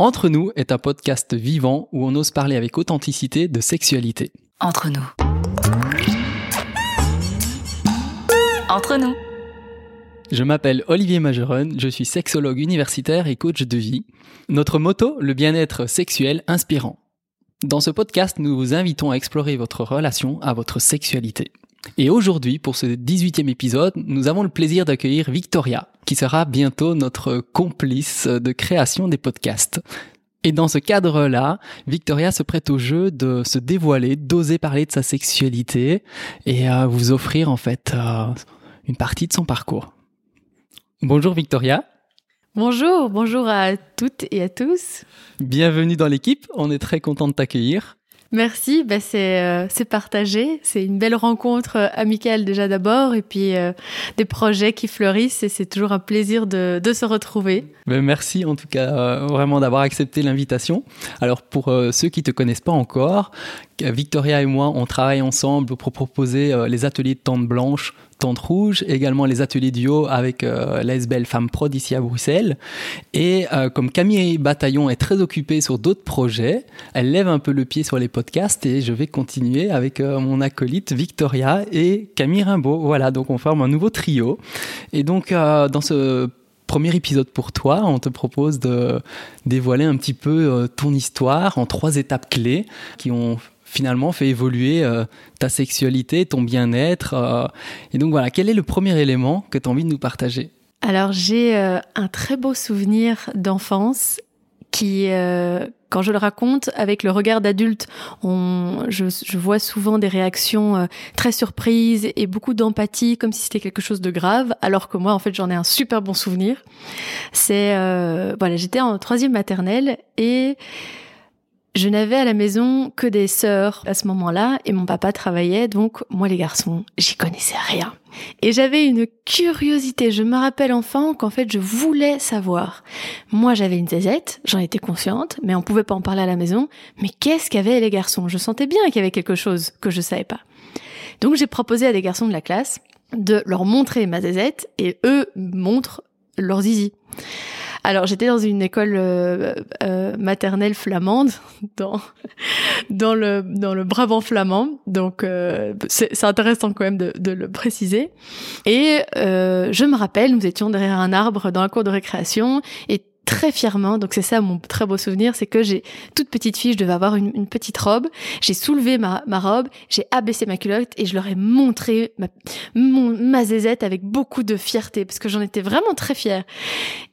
Entre nous est un podcast vivant où on ose parler avec authenticité de sexualité. Entre nous. Entre nous. Je m'appelle Olivier Majeron, je suis sexologue universitaire et coach de vie. Notre motto, le bien-être sexuel inspirant. Dans ce podcast, nous vous invitons à explorer votre relation à votre sexualité. Et aujourd'hui, pour ce 18e épisode, nous avons le plaisir d'accueillir Victoria, qui sera bientôt notre complice de création des podcasts. Et dans ce cadre-là, Victoria se prête au jeu de se dévoiler, d'oser parler de sa sexualité et euh, vous offrir en fait euh, une partie de son parcours. Bonjour Victoria. Bonjour, bonjour à toutes et à tous. Bienvenue dans l'équipe, on est très content de t'accueillir. Merci, c'est euh, c'est partagé, c'est une belle rencontre euh, amicale déjà d'abord et puis euh, des projets qui fleurissent et c'est toujours un plaisir de, de se retrouver. Ben merci en tout cas vraiment d'avoir accepté l'invitation. Alors pour ceux qui te connaissent pas encore, Victoria et moi on travaille ensemble pour proposer les ateliers de tente blanche Tente Rouge, également les ateliers duo avec euh, l'ASBL Femmes Prod ici à Bruxelles. Et euh, comme Camille Bataillon est très occupée sur d'autres projets, elle lève un peu le pied sur les podcasts et je vais continuer avec euh, mon acolyte Victoria et Camille Rimbaud. Voilà, donc on forme un nouveau trio. Et donc euh, dans ce premier épisode pour toi, on te propose de dévoiler un petit peu ton histoire en trois étapes clés qui ont finalement fait évoluer euh, ta sexualité, ton bien-être. Euh. et donc voilà, quel est le premier élément que tu as envie de nous partager? Alors j'ai euh, un très beau souvenir d'enfance qui, quand je le raconte avec le regard d'adulte, je, vois souvent des réactions très surprises et beaucoup d'empathie, comme si c'était quelque chose de grave, alors que moi, en fait, j'en ai un super bon souvenir. C'est, voilà, j'étais en troisième maternelle et je n'avais à la maison que des sœurs à ce moment-là et mon papa travaillait, donc moi les garçons, j'y connaissais rien. Et j'avais une curiosité, je me rappelle enfant qu'en fait je voulais savoir. Moi j'avais une zézette, j'en étais consciente, mais on pouvait pas en parler à la maison. Mais qu'est-ce qu'avaient les garçons? Je sentais bien qu'il y avait quelque chose que je savais pas. Donc j'ai proposé à des garçons de la classe de leur montrer ma zézette et eux montrent leur zizi. Alors j'étais dans une école euh, euh, maternelle flamande, dans dans le dans le Brabant flamand, donc euh, c'est intéressant quand même de, de le préciser. Et je me rappelle, nous étions derrière un arbre dans la cour de récréation et très fièrement. Donc c'est ça mon très beau souvenir, c'est que j'ai toute petite fille, je devais avoir une, petite robe. J'ai soulevé ma, ma robe, j'ai abaissé ma culotte et je leur ai montré ma, mon, ma zézette avec beaucoup de fierté parce que j'en étais vraiment très fière.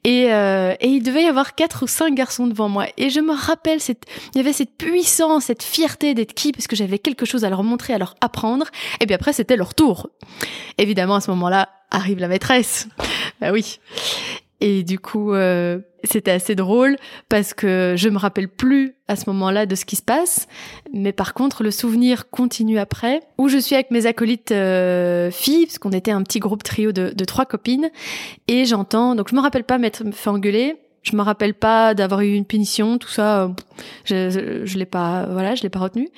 Et, euh, et il devait y avoir quatre ou cinq garçons devant moi et je me rappelle il y avait cette puissance, cette fierté d'être qui parce que j'avais quelque chose à leur montrer, à leur apprendre. Et puis après c'était leur tour. Évidemment à ce moment-là arrive la maîtresse. Bah oui. Et du coup, euh, c'était assez drôle parce que je me rappelle plus à ce moment-là de ce qui se passe, mais par contre le souvenir continue après, où je suis avec mes acolytes euh, filles, parce qu'on était un petit groupe trio de, de trois copines, et j'entends, donc je me rappelle pas m'être fait engueuler, je me rappelle pas d'avoir eu une punition, tout ça, euh, je, je, l'ai pas, voilà, je l'ai pas retenu.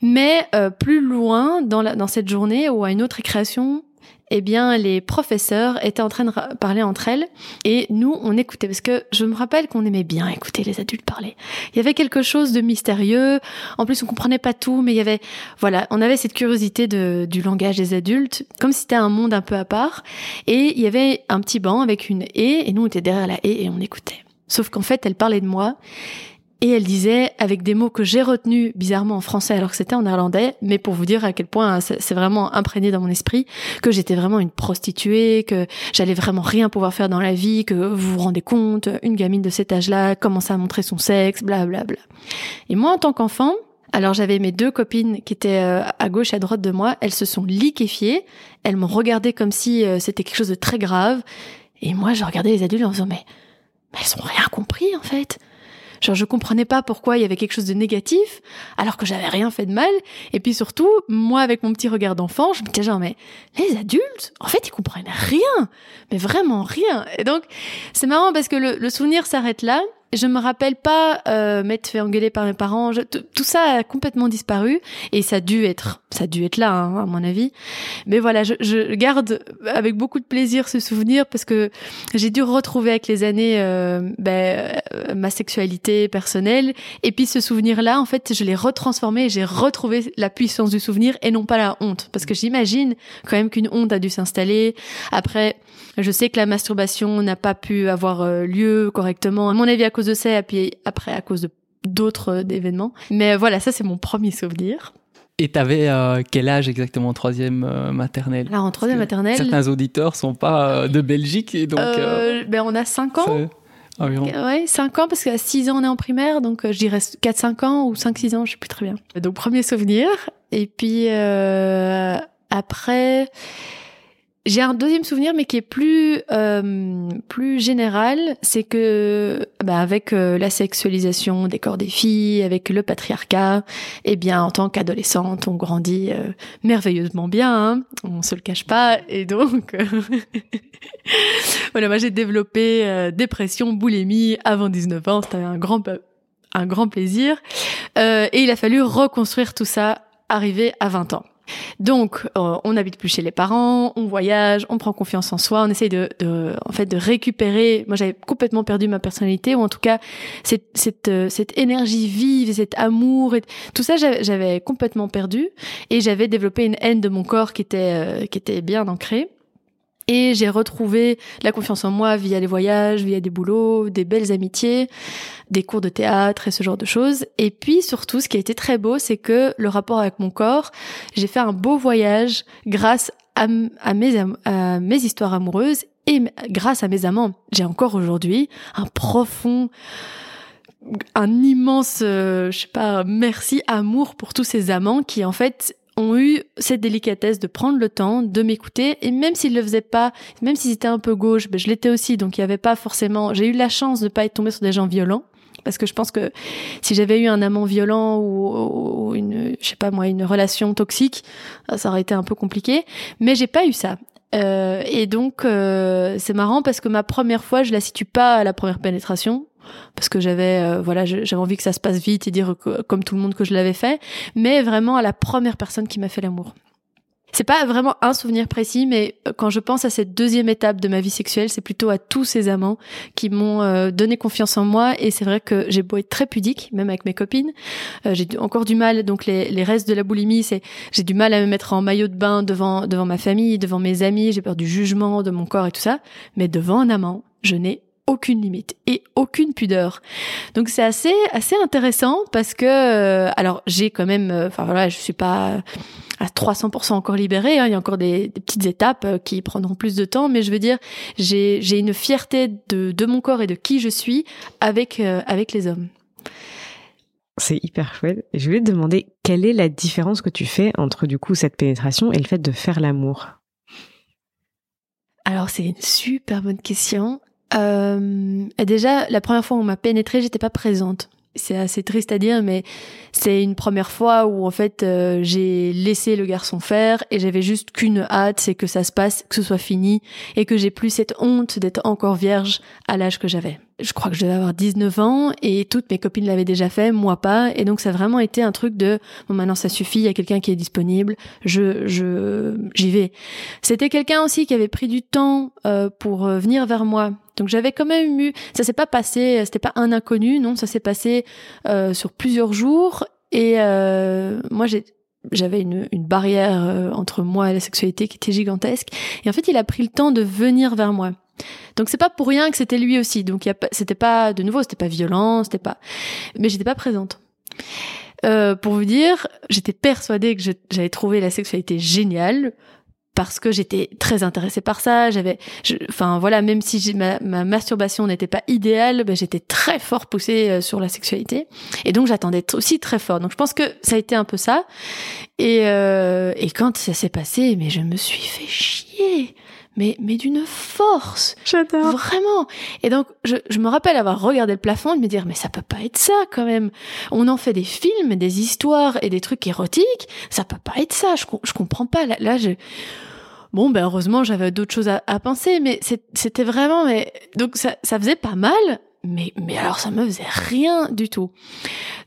Mais euh, plus loin dans, la, dans cette journée ou à une autre récréation, eh bien, les professeurs étaient en train de parler entre elles et nous, on écoutait parce que je me rappelle qu'on aimait bien écouter les adultes parler. Il y avait quelque chose de mystérieux. En plus, on comprenait pas tout, mais il y avait, voilà, on avait cette curiosité de, du langage des adultes, comme si c'était un monde un peu à part. Et il y avait un petit banc avec une haie et nous, on était derrière la haie et on écoutait. Sauf qu'en fait, elle parlait de moi et elle disait, avec des mots que j'ai retenus bizarrement en français alors que c'était en néerlandais, mais pour vous dire à quel point c'est vraiment imprégné dans mon esprit, que j'étais vraiment une prostituée, que j'allais vraiment rien pouvoir faire dans la vie, que vous vous rendez compte, une gamine de cet âge-là commence à montrer son sexe, bla bla bla. Et moi, en tant qu'enfant, alors j'avais mes deux copines qui étaient euh, à gauche et à droite de moi, elles se sont liquéfiées, elles m'ont regardé comme si euh, c'était quelque chose de très grave, et moi je regardais les adultes en disant mais, mais elles ont rien compris en fait. Genre, je comprenais pas pourquoi il y avait quelque chose de négatif, alors que j'avais rien fait de mal. Et puis surtout, moi, avec mon petit regard d'enfant, je me disais genre, mais les adultes, en fait, ils comprennent rien. Mais vraiment rien. Et donc, c'est marrant parce que le, souvenir s'arrête là. Je me rappelle pas euh, m'être fait engueuler par mes parents. Tout ça a complètement disparu et ça a dû être, ça a dû être là, hein, à mon avis. Mais voilà, je, je garde avec beaucoup de plaisir ce souvenir parce que j'ai dû retrouver avec les années euh, ben, euh, ma sexualité personnelle et puis ce souvenir-là, en fait, je l'ai retransformé et j'ai retrouvé la puissance du souvenir et non pas la honte. Parce que j'imagine quand même qu'une honte a dû s'installer. Après, je sais que la masturbation n'a pas pu avoir euh, lieu correctement, à mon avis cause de ça, et puis après à cause de d'autres euh, événements. Mais voilà, ça c'est mon premier souvenir. Et t'avais euh, quel âge exactement en troisième euh, maternelle? Alors en troisième maternelle, Certains auditeurs sont pas euh, de Belgique et donc. ben on a 5 ans. environ. Ouais, 5 ans parce qu'à 6 ans on est en primaire, donc je dirais 4-5 ans ou 5-6 ans, je sais plus très bien. Donc premier souvenir. Et puis après, j'ai un deuxième souvenir mais qui est plus euh, plus général, c'est que bah, avec euh, la sexualisation des corps des filles, avec le patriarcat, eh bien en tant qu'adolescente, on grandit euh, merveilleusement bien, hein, on se le cache pas, et donc euh, voilà, moi j'ai développé dépression, boulimie avant 19 ans, c'était un grand un grand plaisir, et il a fallu reconstruire tout ça arrivé à 20 ans. Donc, euh, on n'habite plus chez les parents, on voyage, on prend confiance en soi, on essaye de, de en fait, de récupérer. Moi, j'avais complètement perdu ma personnalité, ou en tout cas cette cette, euh, cette énergie vive, et cet amour, et tout ça, j'avais j'avais complètement perdu, et j'avais développé une haine de mon corps qui était euh, qui était bien ancrée. Et j'ai retrouvé la confiance en moi via les voyages, via des boulots, des belles amitiés, des cours de théâtre et ce genre de choses. Et puis surtout, ce qui a été très beau, c'est que le rapport avec mon corps, j'ai fait un beau voyage grâce à, mes, à mes histoires amoureuses et grâce à mes amants. J'ai encore aujourd'hui un profond un immense, euh, je sais pas, merci, amour pour tous ces amants qui en fait ont eu cette délicatesse de prendre le temps de m'écouter et même s'ils le faisaient pas, même s'ils étaient un peu gauche, ben je l'étais aussi donc il y avait pas forcément, j'ai eu la chance de pas être tombée sur des gens violents parce que je pense que si j'avais eu un amant violent ou, une, je sais pas moi, une relation toxique, ça aurait été un peu compliqué, mais j'ai pas eu ça. Euh, et donc euh, c'est marrant parce que ma première fois, je la situe pas à la première pénétration. Parce que j'avais euh, voilà j'avais envie que ça se passe vite et dire comme tout le monde que je l'avais fait. Mais vraiment à la première personne qui m'a fait l'amour c'est pas vraiment un souvenir précis mais euh, quand je pense à cette deuxième étape de ma vie sexuelle c'est plutôt à tous ces amants qui m'ont euh, donné confiance en moi. Et c'est vrai que j'ai beau être très pudique même avec mes copines euh, j'ai encore du mal. Donc les, les restes de la boulimie c'est j'ai du mal à me mettre en maillot de bain devant devant ma famille devant mes amis. J'ai peur du jugement de mon corps et tout ça. Mais devant un amant je n'ai aucune limite et aucune pudeur. Donc c'est assez assez intéressant parce que euh, alors j'ai quand même euh, enfin voilà, je suis pas à 300% encore libérée, hein, il y a encore des, des petites étapes euh, qui prendront plus de temps mais je veux dire j'ai j'ai une fierté de de mon corps et de qui je suis avec euh, avec les hommes. C'est hyper chouette. Et je voulais te demander quelle est la différence que tu fais entre du coup cette pénétration et le fait de faire l'amour? Alors c'est une super bonne question. Euh, déjà, la première fois où on m'a pénétrée, j'étais pas présente. C'est assez triste à dire, mais c'est une première fois où en fait euh, j'ai laissé le garçon faire et j'avais juste qu'une hâte, c'est que ça se passe, que ce soit fini et que j'ai plus cette honte d'être encore vierge à l'âge que j'avais. Je crois que je devais avoir 19 ans et toutes mes copines l'avaient déjà fait, moi pas, et donc ça a vraiment été un truc de bon maintenant ça suffit, il y a quelqu'un qui est disponible, je je j'y vais. C'était quelqu'un aussi qui avait pris du temps euh, pour euh, venir vers moi. Donc j'avais quand même eu, ça s'est pas passé, c'était pas un inconnu, non, ça s'est passé euh, sur plusieurs jours. Et euh, moi j'ai j'avais une, une barrière euh, entre moi et la sexualité qui était gigantesque. Et en fait, il a pris le temps de venir vers moi. Donc c'est pas pour rien que c'était lui aussi. Donc c'était pas de nouveau, c'était pas violent, c'était pas, mais j'étais pas présente. Euh, pour vous dire, j'étais persuadée que j'avais trouvé la sexualité géniale parce que j'étais très intéressée par ça. J'avais, enfin voilà, même si ma, ma masturbation n'était pas idéale, ben, j'étais très fort poussée euh, sur la sexualité, et donc j'attendais aussi très fort. Donc je pense que ça a été un peu ça. Et euh, et quand ça s'est passé, mais je me suis fait chier, mais mais d'une force. J'adore. Vraiment. Et donc, je, je me rappelle avoir regardé le plafond et de me dire, mais ça peut pas être ça quand même. On en fait des films, des histoires et des trucs érotiques. Ça peut pas être ça. Je, je comprends pas. Là, là je... Bon, ben heureusement, j'avais d'autres choses à, à penser, mais c'était vraiment... Mais... Donc, ça, ça faisait pas mal, mais mais alors ça me faisait rien du tout.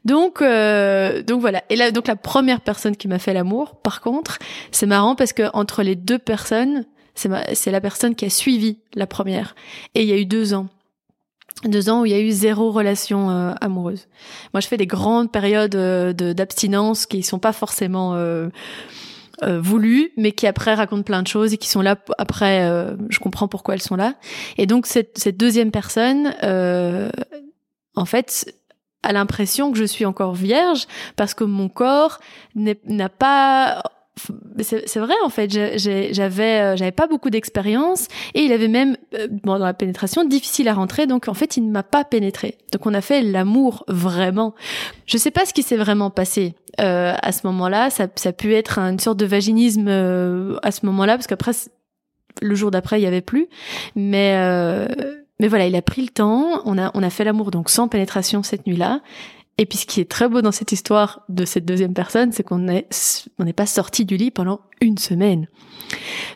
Donc euh, donc voilà. Et là donc la première personne qui m'a fait l'amour, par contre, c'est marrant parce que entre les deux personnes, c'est la personne qui a suivi la première. Et il y a eu deux ans deux ans où il y a eu zéro relation euh, amoureuse. Moi, je fais des grandes périodes euh, d'abstinence qui sont pas forcément euh, voulues, mais qui après racontent plein de choses et qui sont là après. je comprends pourquoi elles sont là. Et donc cette deuxième personne, en fait, a l'impression que je suis encore vierge parce que mon corps n'a pas c'est vrai en fait. J'avais euh, j'avais pas beaucoup d'expérience et il avait même euh, bon, dans la pénétration difficile à rentrer. Donc en fait il ne m'a pas pénétré. Donc on a fait l'amour vraiment. Je sais pas ce qui s'est vraiment passé euh, à ce moment-là. Ça ça a pu être une sorte de vaginisme euh, à ce moment-là parce qu'après le jour d'après il y avait plus. Mais mais voilà il a pris le temps. On a on a fait l'amour donc sans pénétration cette nuit-là et puis ce qui est très beau dans cette histoire de cette deuxième personne, c'est qu'on n'est on n'est pas sorti du lit pendant une semaine.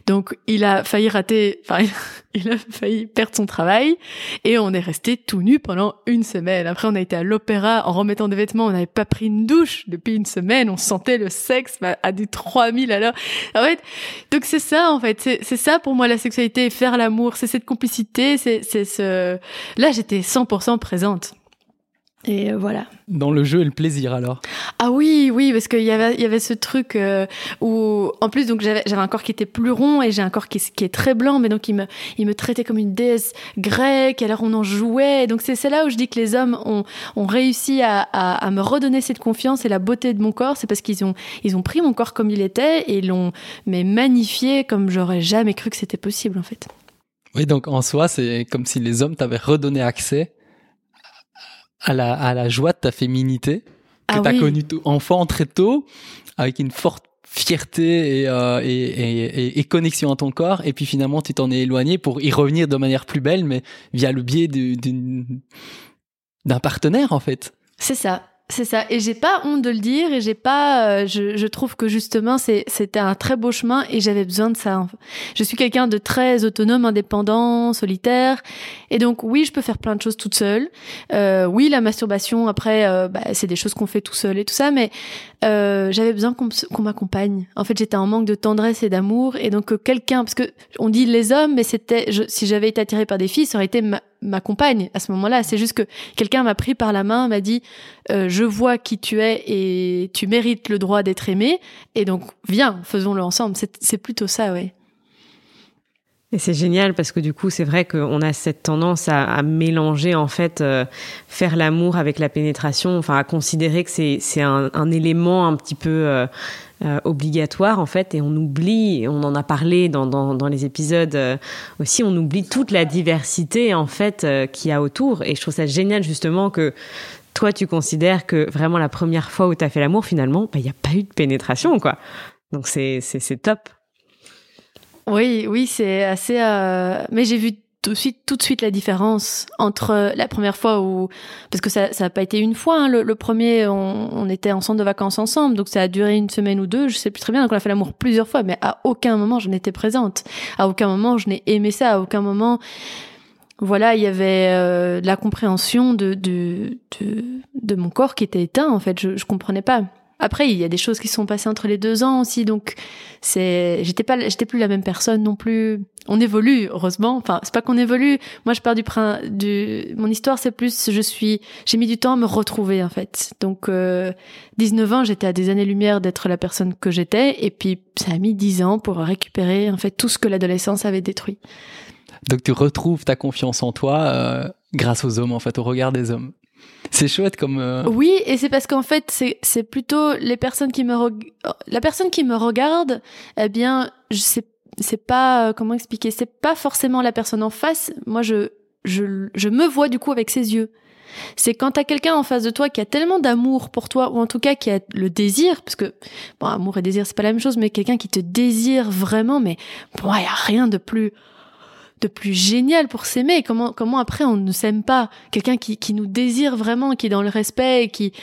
Donc il a failli rater, enfin il a failli perdre son travail et on est resté tout nu pendant une semaine. Après on a été à l'opéra en remettant des vêtements, on n'avait pas pris une douche depuis une semaine, on sentait le sexe à des 3000 à l'heure. En fait, donc c'est ça en fait, c'est ça pour moi la sexualité, faire l'amour, c'est cette complicité, c'est ce... Là j'étais 100% présente. Et euh, voilà. Dans le jeu et le plaisir alors. Ah oui, oui, parce qu'il y avait, y avait ce truc euh, où, en plus, donc j'avais, un corps qui était plus rond et j'ai un corps qui, qui, est très blanc, mais donc il me, il me traitait comme une déesse grecque. Alors on en jouait. Donc c'est, c'est là où je dis que les hommes ont, ont réussi à, à, à, me redonner cette confiance et la beauté de mon corps. C'est parce qu'ils ont, ils ont pris mon corps comme il était et l'ont mais magnifié comme j'aurais jamais cru que c'était possible en fait. Oui, donc en soi, c'est comme si les hommes t'avaient redonné accès à la, à la joie de ta féminité que ah tu as connue enfant très tôt, avec une forte fierté et, euh, et, et, et, connexion à ton corps, et puis finalement tu t'en es éloigné pour y revenir de manière plus belle, mais via le biais d'un partenaire en fait. C'est ça. C'est ça, et j'ai pas honte de le dire, et j'ai pas, euh, je, je, trouve que justement c'est c'était un très beau chemin, et j'avais besoin de ça. Je suis quelqu'un de très autonome, indépendant, solitaire, et donc oui, je peux faire plein de choses toute seule. Euh, oui, la masturbation, après, euh, bah, c'est des choses qu'on fait tout seul et tout ça, mais euh, j'avais besoin qu'on m'accompagne. En fait, j'étais en manque de tendresse et d'amour, et donc quelqu'un, parce que on dit les hommes, mais c'était, si j'avais été attirée par des filles, ça aurait été ma, ma compagne à ce moment-là. C'est juste que quelqu'un m'a pris par la main, m'a dit euh, je vois qui tu es et tu mérites le droit d'être aimé, et donc viens, faisons-le ensemble. C'est plutôt ça, ouais. Et c'est génial parce que du coup, c'est vrai qu'on a cette tendance à, à mélanger en fait euh, faire l'amour avec la pénétration, enfin à considérer que c'est un, un, élément un petit peu euh, euh, obligatoire en fait, et on oublie, on en a parlé dans dans, dans les épisodes euh, aussi, on oublie toute la diversité en fait euh, qu'il y a autour. Et je trouve ça génial justement que toi tu considères que vraiment la première fois où tu as fait l'amour finalement, bah, il n'y a pas eu de pénétration quoi. Donc c'est top. Oui, oui, c'est assez. Euh... Mais j'ai vu tout de suite, tout de suite la différence entre la première fois où, parce que ça, ça a pas été une fois. Hein, le, le, premier, on, on, était ensemble de vacances ensemble, donc ça a duré une semaine ou deux, je sais plus très bien. Donc on a fait l'amour plusieurs fois, mais à aucun moment je n'étais présente. À aucun moment je n'ai aimé ça. À aucun moment, voilà, il y avait euh, la compréhension de, de, de de mon corps qui était éteint. En fait, je, je comprenais pas. Après, il y a des choses qui sont passées entre les deux ans aussi, donc c'est, j'étais pas, j'étais plus la même personne non plus. On évolue, heureusement. Enfin, c'est pas qu'on évolue. Moi, je pars du, du, mon histoire, c'est plus, je suis, j'ai mis du temps à me retrouver en fait. Donc, euh, 19 ans, j'étais à des années-lumière d'être la personne que j'étais, et puis ça a mis 10 ans pour récupérer en fait tout ce que l'adolescence avait détruit. Donc, tu retrouves ta confiance en toi euh, grâce aux hommes, en fait, au regard des hommes. C'est chouette comme. Euh... Oui, et c'est parce qu'en fait, c'est c'est plutôt les personnes qui me la personne qui me regarde, eh bien, je sais c'est pas euh, comment expliquer, c'est pas forcément la personne en face. Moi, je je je me vois du coup avec ses yeux. C'est quand t'as quelqu'un en face de toi qui a tellement d'amour pour toi, ou en tout cas qui a le désir, parce que bon, amour et désir c'est pas la même chose, mais quelqu'un qui te désire vraiment, mais moi, il y a rien de plus plus génial pour s'aimer. Comment comment après on ne s'aime pas? Quelqu'un qui, qui nous désire vraiment, qui est dans le respect, qui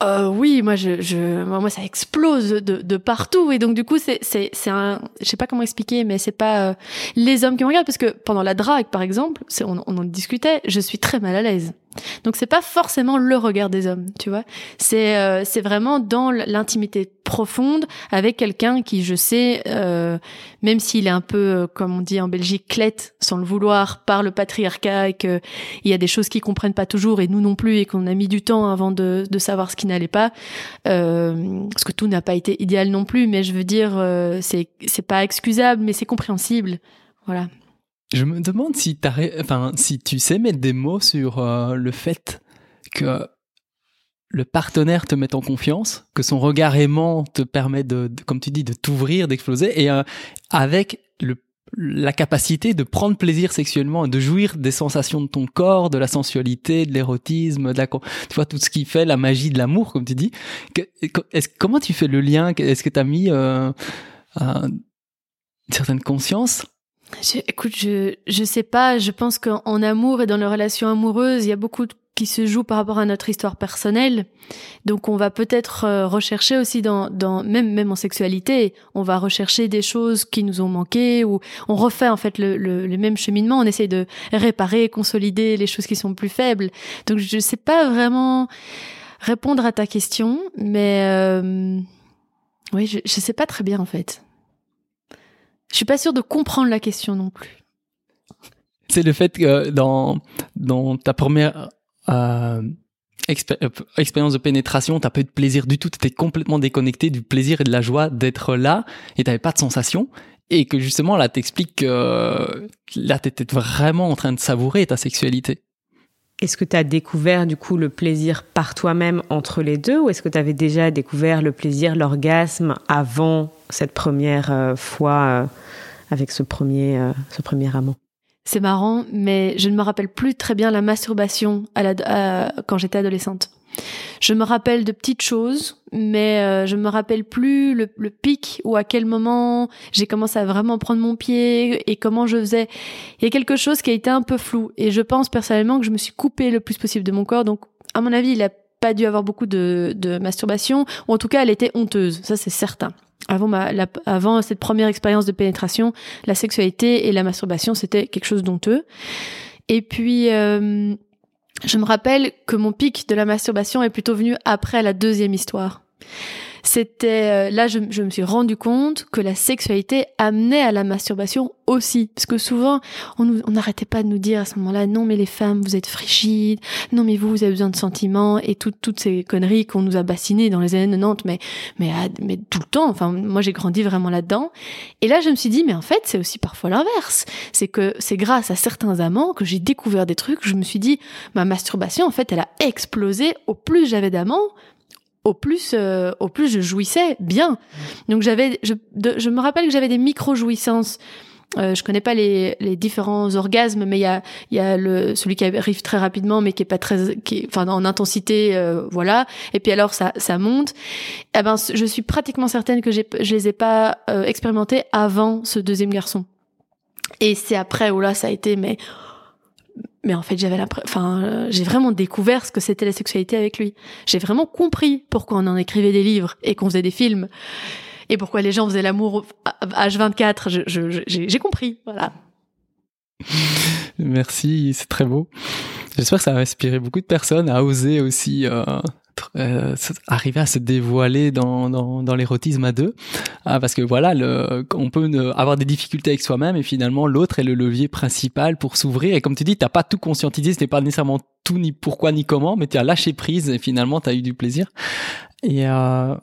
euh, oui, moi, je, moi, ça explose de, de partout. Et donc du coup, c'est, c'est, c'est un, je sais pas comment expliquer, mais c'est pas euh, les hommes qui me regardent. Parce que pendant la drague, par exemple, c'est, on en discutait, je suis très mal à l'aise. Donc c'est pas forcément le regard des hommes, tu vois. C'est euh, c'est vraiment dans l'intimité profonde avec quelqu'un qui, je sais, euh, même s'il est un peu, euh, comme on dit en Belgique, clète, sans le vouloir, par le patriarcat et qu'il y a des choses qu'ils comprennent pas toujours et nous non plus et qu'on a mis du temps avant de, de savoir ce qui n'allait pas, euh, parce que tout n'a pas été idéal non plus, mais je veux dire, euh, c'est c'est pas excusable, mais c'est compréhensible, voilà. Je me demande si, enfin, si tu sais mettre des mots sur euh, le fait que le partenaire te mette en confiance, que son regard aimant te permet de, comme tu dis, de t'ouvrir, d'exploser, et euh, avec le, la capacité de prendre plaisir sexuellement de jouir des sensations de ton corps, de la sensualité, de l'érotisme, de la, tu vois, tout ce qui fait la magie de l'amour, comme tu dis. comment tu fais le lien? Est-ce que tu as mis euh, une certaine conscience je, écoute, je je sais pas. Je pense qu'en amour et dans les relations amoureuses, il y a beaucoup qui se joue par rapport à notre histoire personnelle. Donc, on va peut-être euh, rechercher aussi dans dans même même en sexualité, on va rechercher des choses qui nous ont manqué ou on refait en fait le le, le même cheminement. On essaye de réparer, consolider les choses qui sont plus faibles. Donc, je sais pas vraiment répondre à ta question, mais euh, oui, je je sais pas très bien en fait. Je suis pas sûre de comprendre la question non plus. C'est le fait que dans, dans ta première euh, euh expérience de pénétration, t'as pas eu de plaisir du tout, t'étais complètement déconnecté du plaisir et de la joie d'être là et t'avais pas de sensation. Et que justement là t'expliques que là t'étais vraiment en train de savourer ta sexualité. Est-ce que tu as découvert du coup le plaisir par toi-même entre les deux ou est-ce que tu avais déjà découvert le plaisir, l'orgasme avant cette première euh, fois euh, avec ce premier, euh, ce premier amant C'est marrant, mais je ne me rappelle plus très bien la masturbation quand j'étais adolescente. Je me rappelle de petites choses, mais euh, je me rappelle plus le, le, pic ou à quel moment j'ai commencé à vraiment prendre mon pied et comment je faisais. Il y a quelque chose qui a été un peu flou et je pense personnellement que je me suis coupée le plus possible de mon corps. Donc, à mon avis, il a pas dû avoir beaucoup de, de masturbation, ou en tout cas, elle était honteuse. Ça, c'est certain. Avant, ma, avant cette première expérience de pénétration, la sexualité et la masturbation, c'était quelque chose d'honteux. Et puis, euh, je me rappelle que mon pic de la masturbation est plutôt venu après la deuxième histoire. C'était euh, là, je, je, me suis rendu compte que la sexualité amenait à la masturbation aussi, parce que souvent on n'arrêtait pas de nous dire à ce moment-là, non mais les femmes vous êtes frigides, non mais vous vous avez besoin de sentiments et toutes ces conneries qu'on nous a bassinées dans les années 90, mais mais mais tout le temps. Enfin moi j'ai grandi vraiment là-dedans. Et là je me suis dit mais en fait c'est aussi parfois l'inverse, c'est que c'est grâce à certains amants que j'ai découvert des trucs. Je me suis dit ma masturbation en fait elle a explosé au plus j'avais d'amants au plus, euh, au plus je jouissais bien. Donc j'avais, je, je me rappelle que j'avais des micro jouissances. Euh, je connais pas les, les différents orgasmes, mais il y a, y a le, celui qui arrive très rapidement, mais qui est pas très, qui enfin en intensité, euh, voilà. Et puis alors ça, ça monte. Eh ben, je suis pratiquement certaine que je les ai pas euh, expérimentés avant ce deuxième garçon. Et c'est après où là ça a été, mais mais en fait, j'avais enfin, euh, j'ai vraiment découvert ce que c'était la sexualité avec lui. J'ai vraiment compris pourquoi on en écrivait des livres et qu'on faisait des films et pourquoi les gens faisaient l'amour H24. j'ai compris, voilà. Merci, c'est très beau. J'espère que ça a inspiré beaucoup de personnes à oser aussi euh, euh, arriver à se dévoiler dans, dans, dans l'érotisme à deux. Ah, parce que voilà, le, on peut avoir des difficultés avec soi-même et finalement l'autre est le levier principal pour s'ouvrir. Et comme tu dis, t'as pas tout conscientisé, n'est pas nécessairement tout ni pourquoi ni comment, mais tu as lâché prise et finalement tu as eu du plaisir. Et euh,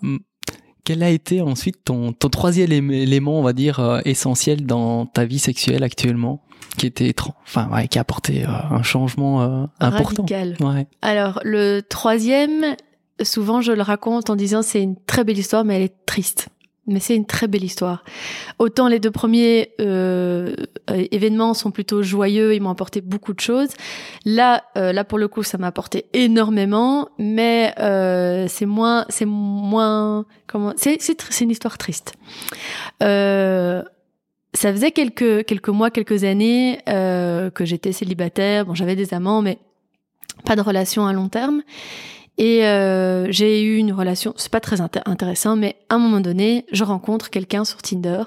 quel a été ensuite ton, ton troisième élément, on va dire, euh, essentiel dans ta vie sexuelle actuellement qui était enfin ouais, qui a apporté euh, un changement euh, important. Radical. Ouais. Alors le troisième, souvent je le raconte en disant c'est une très belle histoire, mais elle est triste. Mais c'est une très belle histoire. Autant les deux premiers euh, événements sont plutôt joyeux, ils m'ont apporté beaucoup de choses. Là, euh, là pour le coup, ça m'a apporté énormément, mais euh, c'est moins, c'est moins, comment, c'est c'est une histoire triste. Euh, ça faisait quelques quelques mois, quelques années euh, que j'étais célibataire. Bon, j'avais des amants, mais pas de relation à long terme. Et euh, j'ai eu une relation, c'est pas très inté- intéressant, mais à un moment donné, je rencontre quelqu'un sur Tinder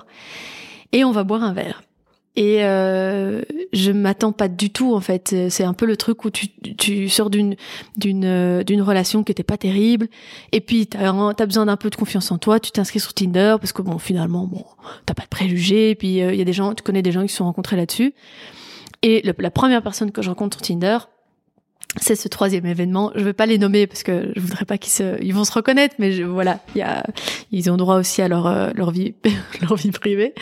et on va boire un verre. Et euh, je m'attends pas du tout en fait. C'est un peu le truc où tu, tu sors d'une d'une euh, d'une relation qui était pas terrible, et puis t'as as besoin d'un peu de confiance en toi. Tu t'inscris sur Tinder parce que bon finalement bon t'as pas de préjugés. Et puis il y a des gens, tu connais des gens qui se sont rencontrés là-dessus. Et la première personne que je rencontre sur Tinder, c'est ce troisième événement. Je vais pas les nommer parce que je voudrais pas qu'ils se, ils vont se reconnaître, mais je, voilà, il y a, ils ont droit aussi à leur euh, leur vie, leur vie privée.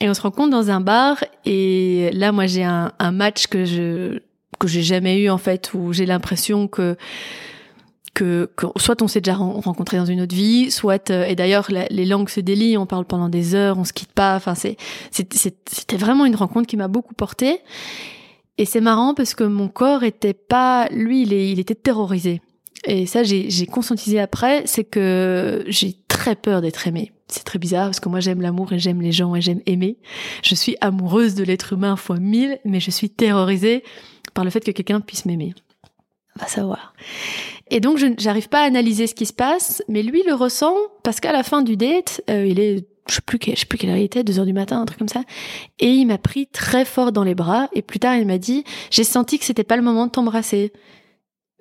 Et on se rencontre dans un bar et là, moi, j'ai un, un match que je que j'ai jamais eu en fait, où j'ai l'impression que que, que soit on s'est déjà ren- rencontré dans une autre vie, soit euh, et d'ailleurs les langues se délient, on parle pendant des heures, on se quitte pas. Enfin, c'est- c'était vraiment une rencontre qui m'a beaucoup portée. Et c'est marrant parce que mon corps était pas, lui, il, est, il était terrorisé. Et ça, j'ai conscientisé après, c'est que j'ai très peur d'être aimée. C'est très bizarre parce que moi j'aime l'amour et j'aime les gens et j'aime aimer. Je suis amoureuse de l'être humain fois mille, mais je suis terrorisée par le fait que quelqu'un puisse m'aimer. Va savoir. Et donc je j'arrive pas à analyser ce qui se passe, mais lui le ressent parce qu'à la fin du date, euh, il est je sais plus je sais plus quelle heure il était, deux heures du matin, un truc comme ça, et il m'a pris très fort dans les bras et plus tard il m'a dit j'ai senti que c'était pas le moment de t'embrasser.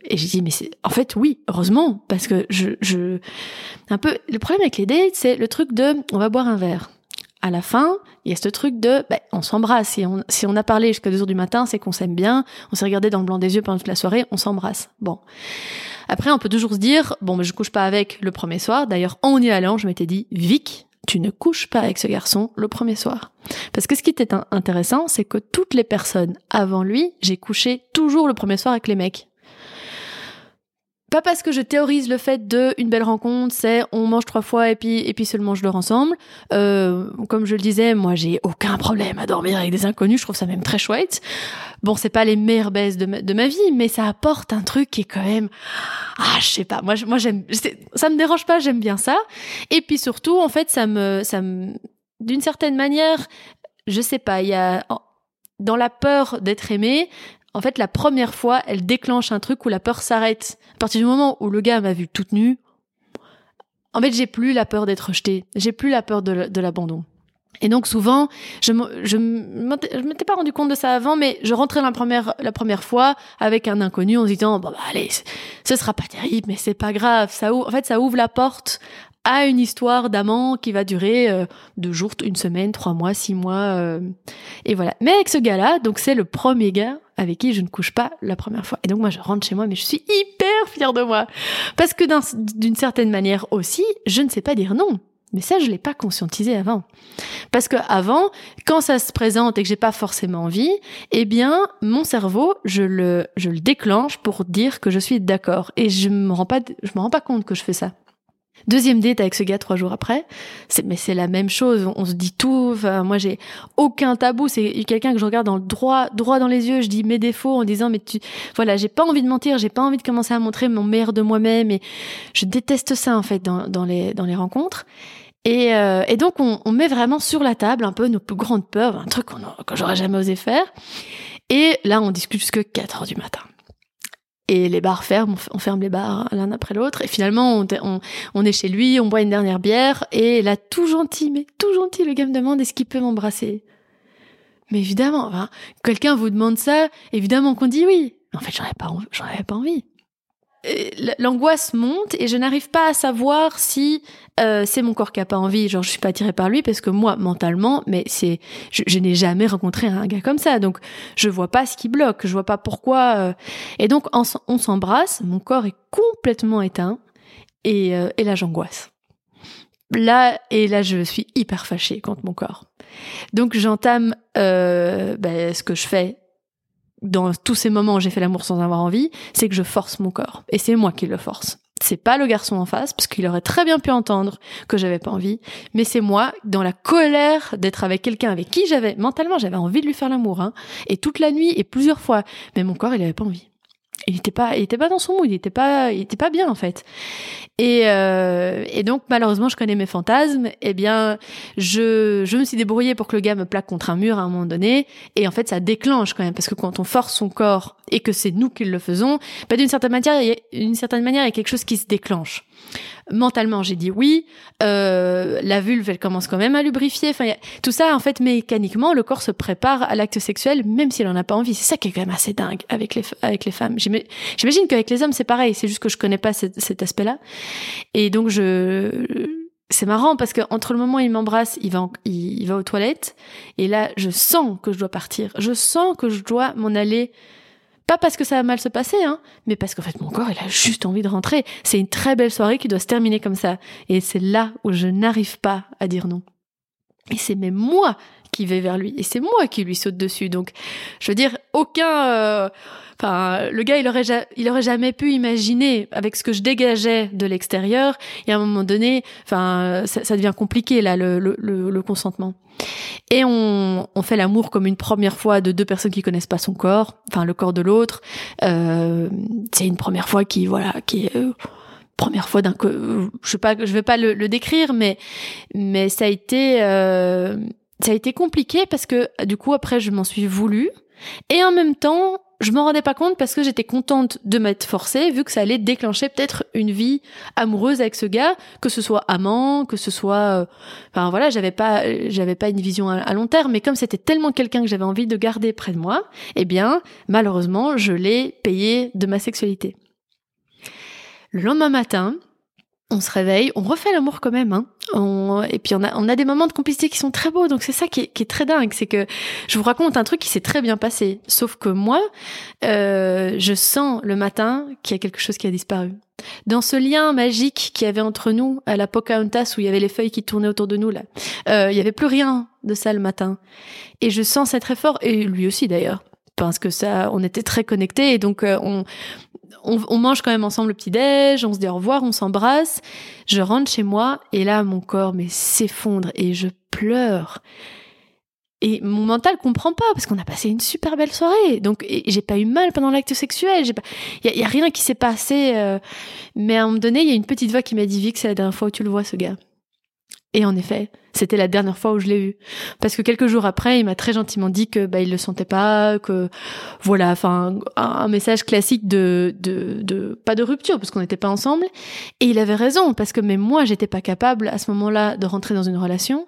Et j'ai dit mais c'est en fait oui heureusement parce que je je un peu le problème avec les dates c'est le truc de on va boire un verre à la fin, il y a ce truc de, ben, on s'embrasse. Si on, si on a parlé jusqu'à 2 heures du matin, c'est qu'on s'aime bien. On s'est regardé dans le blanc des yeux pendant toute la soirée, on s'embrasse. Bon. Après, on peut toujours se dire, bon, mais je couche pas avec le premier soir. D'ailleurs, en y allant, je m'étais dit, Vic, tu ne couches pas avec ce garçon le premier soir. Parce que ce qui était in- intéressant, c'est que toutes les personnes avant lui, j'ai couché toujours le premier soir avec les mecs. Pas parce que je théorise le fait de une belle rencontre, c'est on mange trois fois et puis et puis seulement je dors ensemble. Euh, comme je le disais, moi j'ai aucun problème à dormir avec des inconnus, je trouve ça même très chouette. Bon, c'est pas les meilleures baisses de ma, de ma vie, mais ça apporte un truc qui est quand même ah, je sais pas. Moi, moi j'aime ça me dérange pas, j'aime bien ça. Et puis surtout, en fait, ça me ça me d'une certaine manière, je sais pas, il y a dans la peur d'être aimé, en fait, la première fois, elle déclenche un truc où la peur s'arrête. À partir du moment où le gars m'a vue toute nue, en fait, j'ai plus la peur d'être rejetée. J'ai plus la peur de, l'abandon. Et donc souvent, je je m'étais pas rendu compte de ça avant, mais je rentrais la première la première fois avec un inconnu en se disant bon bah allez, ce sera pas terrible, mais c'est pas grave. Ça en fait, ça ouvre la porte à une histoire d'amant qui va durer euh, deux jours, une semaine, trois mois, six mois, euh, et voilà. Mais avec ce gars-là, donc c'est le premier gars avec qui je ne couche pas la première fois. Et donc moi je rentre chez moi, mais je suis hyper fière de moi parce que d'un- d'une certaine manière aussi, je ne sais pas dire non. Mais ça, je l'ai pas conscientisé avant. Parce que avant, quand ça se présente et que j'ai pas forcément envie, eh bien, mon cerveau, je le, je le déclenche pour dire que je suis d'accord. Et je me rends pas, je me rends pas compte que je fais ça. Deuxième date avec ce gars trois jours après, mais c'est la même chose. On se dit tout. Moi, j'ai aucun tabou. C'est quelqu'un que je regarde dans le droit, droit dans les yeux. Je dis mes défauts en disant, mais tu, voilà, j'ai pas envie de mentir. J'ai pas envie de commencer à montrer mon meilleur de moi-même. Et je déteste ça, en fait, dans, les, dans les rencontres. Et, euh, donc, on, met vraiment sur la table un peu nos plus grandes peurs, un truc qu'on que j'aurais jamais osé faire. Et là, on discute jusque 4 heures du matin. Et les bars ferment, on ferme les bars l'un après l'autre. Et finalement, on, est chez lui, on boit une dernière bière. Et là, tout gentil, mais tout gentil, le gars me demande est-ce qu'il peut m'embrasser? Mais évidemment, enfin, quelqu'un vous demande ça, évidemment qu'on dit oui. En fait, j'en avais pas, j'en avais pas envie. L- L'angoisse monte et je n'arrive pas à savoir si euh, c'est mon corps qui a pas envie, genre je suis pas attirée par lui parce que moi mentalement, mais c'est je, je n'ai jamais rencontré un gars comme ça, donc je vois pas ce qui bloque, je vois pas pourquoi. euh. Et donc on s'embrasse, mon corps est complètement éteint et, euh, et là j'angoisse. Là et là je suis hyper fâchée contre mon corps. Donc j'entame euh, ben, ce que je fais dans tous ces moments où j'ai fait l'amour sans avoir envie, c'est que je force mon corps. Et c'est moi qui le force. C'est pas le garçon en face, parce qu'il aurait très bien pu entendre que j'avais pas envie, mais c'est moi, dans la colère d'être avec quelqu'un avec qui j'avais, mentalement, j'avais envie de lui faire l'amour, hein, et toute la nuit, et plusieurs fois, mais mon corps, il avait pas envie. Il était pas, il était pas dans son mood, il était pas, il était pas bien, en fait. Et, euh, et donc, malheureusement, je connais mes fantasmes, eh bien, je, je me suis débrouillée pour que le gars me plaque contre un mur à un moment donné, et en fait, ça déclenche quand même, parce que quand on force son corps et que c'est nous qui le faisons, bah, d'une certaine manière, il y a, une certaine manière, il y a quelque chose qui se déclenche. Mentalement, j'ai dit oui. Euh, la vulve, elle commence quand même à lubrifier. Enfin, tout ça, en fait, mécaniquement, le corps se prépare à l'acte sexuel, même s'il en a pas envie. C'est ça qui est quand même assez dingue avec les avec les femmes. J'imagine qu'avec les hommes, c'est pareil. C'est juste que je connais pas cet, cet aspect-là. Et donc, je c'est marrant parce que entre le moment où il m'embrasse, il va, il, va aux toilettes, et là, je sens que je dois partir. Je sens que je dois m'en aller. Pas parce que ça va mal se passer, hein, mais parce qu'en fait, mon corps, il a juste envie de rentrer. C'est une très belle soirée qui doit se terminer comme ça. Et c'est là où je n'arrive pas à dire non. Et c'est même moi qui vais vers lui. Et c'est moi qui lui saute dessus. Donc, je veux dire, aucun... Euh, Enfin, le gars, il aurait, il aurait jamais pu imaginer, avec ce que je dégageais de l'extérieur, et à un moment donné, enfin, ça, devient compliqué là, le, consentement. Et on, on fait l'amour comme une première fois de deux personnes qui connaissent pas son corps, enfin le corps de l'autre. Euh, c'est une première fois qui, voilà, qui est euh, première fois d'un, je sais pas, je vais pas le, le, décrire, mais mais ça a été, euh, ça a été compliqué parce que du coup après je m'en suis voulu. Et en même temps, je m'en rendais pas compte parce que j'étais contente de m'être forcée, vu que ça allait déclencher peut-être une vie amoureuse avec ce gars, que ce soit amant, que ce soit, euh, enfin voilà, j'avais pas, j'avais pas une vision à, long terme, mais comme c'était tellement quelqu'un que j'avais envie de garder près de moi, eh bien, malheureusement, je l'ai payé de ma sexualité. Le lendemain matin, on se réveille, on refait l'amour quand même, hein. Et puis on a, on a des moments de complicité qui sont très beaux, donc c'est ça qui est, qui est, très dingue, c'est que je vous raconte un truc qui s'est très bien passé, sauf que moi, euh, je sens le matin qu'il y a quelque chose qui a disparu. Dans ce lien magique qu'il y avait entre nous à la Pocahontas où il y avait les feuilles qui tournaient autour de nous là, euh, il y avait plus rien de ça le matin, et je sens ça très fort, et lui aussi d'ailleurs parce que ça, on était très connectés et donc euh, on, on, mange quand même ensemble le petit déj, on se dit au revoir, on s'embrasse. Je rentre chez moi et là mon corps mais s'effondre et je pleure. Et mon mental comprend pas parce qu'on a passé une super belle soirée. Donc j'ai pas eu mal pendant l'acte sexuel. J'ai pas, il y, a rien qui s'est passé. Euh, mais à un moment donné, il y a une petite voix qui m'a dit Vic, c'est la dernière fois où tu le vois ce gars. Et en effet, c'était la dernière fois où je l'ai vu. Parce que quelques jours après, il m'a très gentiment dit que bah il le sentait pas, que voilà, enfin un, message classique de, de de pas de rupture parce qu'on n'était pas ensemble. Et il avait raison parce que même moi, j'étais pas capable à ce moment-là de rentrer dans une relation.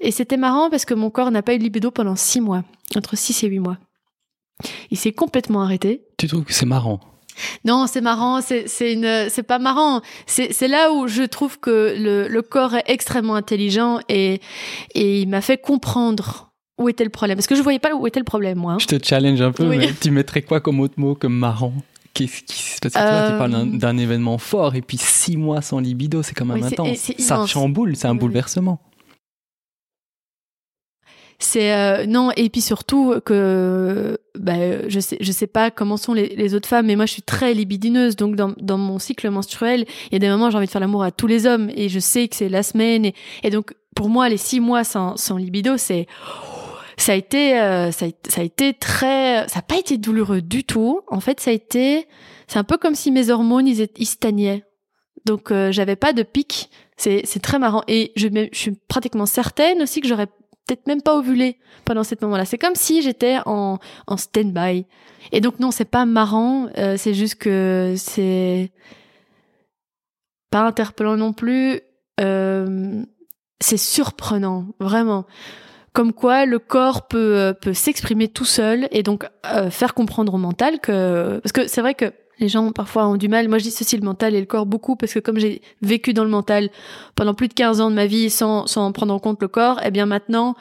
Et c'était marrant parce que mon corps n'a pas eu de libido pendant six mois, entre six et huit mois. Il s'est complètement arrêté. Tu trouves que c'est marrant? Non, c'est marrant, c'est une, c'est pas marrant. C'est là où je trouve que le, le corps est extrêmement intelligent et et il m'a fait comprendre où était le problème. Parce que je voyais pas où était le problème, moi. Hein. Je te challenge un peu, mais tu mettrais quoi comme autre mot comme marrant? Qu'est-ce qui se passe? Toi, tu parles d'un euh, événement fort et puis six mois sans libido, c'est quand même intense. Ça chamboule, c'est un bouleversement c'est euh, non et puis surtout que bah, je sais je sais pas comment sont les, autres femmes mais moi je suis très libidineuse. Donc dans, dans mon cycle menstruel il y a des moments j'ai envie de faire l'amour à tous les hommes. Et je sais que c'est la semaine. Et, et, donc pour moi les six mois sans, sans libido c'est ça a été euh, ça, a, ça a été très ça a pas été douloureux du tout. En fait ça a été c'est un peu comme si mes hormones ils, ils stagnaient. Donc euh, j'avais pas de pic. C'est c'est très marrant. Et je, je suis pratiquement certaine aussi que j'aurais peut-être même pas ovulé pendant ce moment-là. C'est comme si j'étais en, en stand-by. Et donc non, c'est pas marrant, euh, c'est juste que c'est pas interpellant non plus. Euh, c'est surprenant, vraiment. Comme quoi le corps peut, euh, peut s'exprimer tout seul et donc faire comprendre au mental que... Parce que c'est vrai que les gens parfois ont du mal. Moi, je ceci le mental et le corps beaucoup parce que comme j'ai vécu dans le mental pendant plus de 15 ans de ma vie sans, sans prendre en compte le corps, eh bien maintenant,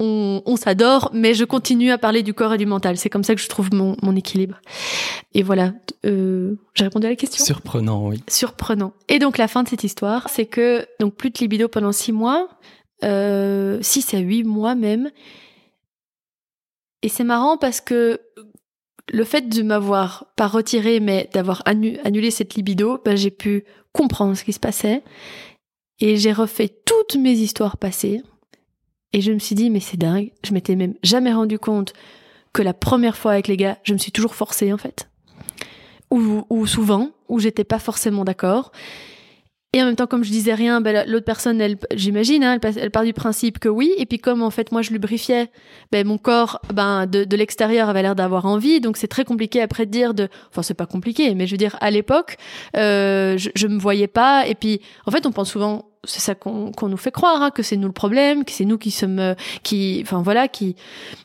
on, on s'adore, mais je continue à parler du corps et du mental. C'est comme ça que je trouve mon, mon équilibre. Et voilà, euh, j'ai répondu à la question? Surprenant, oui. Surprenant. Et donc la fin de cette histoire, c'est que donc plus de libido pendant six mois, euh, six à huit mois même. Et c'est marrant parce que le fait de m'avoir pas retiré, mais d'avoir annulé cette libido, ben, j'ai pu comprendre ce qui se passait. Et j'ai refait toutes mes histoires passées. Et je me suis dit, mais c'est dingue. Je m'étais même jamais rendu compte que la première fois avec les gars, je me suis toujours forcée, en fait. Ou, ou souvent, où j'étais pas forcément d'accord. Et en même temps, comme je disais rien, ben, l'autre personne, elle, j'imagine, hein, elle, part du principe que oui. Et puis comme en fait, moi, je lubrifiais, ben, mon corps, ben, de, de l'extérieur avait l'air d'avoir envie. Donc c'est très compliqué après de dire de, enfin c'est pas compliqué, mais je veux dire à l'époque, euh, je, je me voyais pas. Et puis en fait, on pense souvent c'est ça qu'on nous fait croire hein, que c'est nous le problème que c'est nous qui sommes euh, qui enfin voilà qui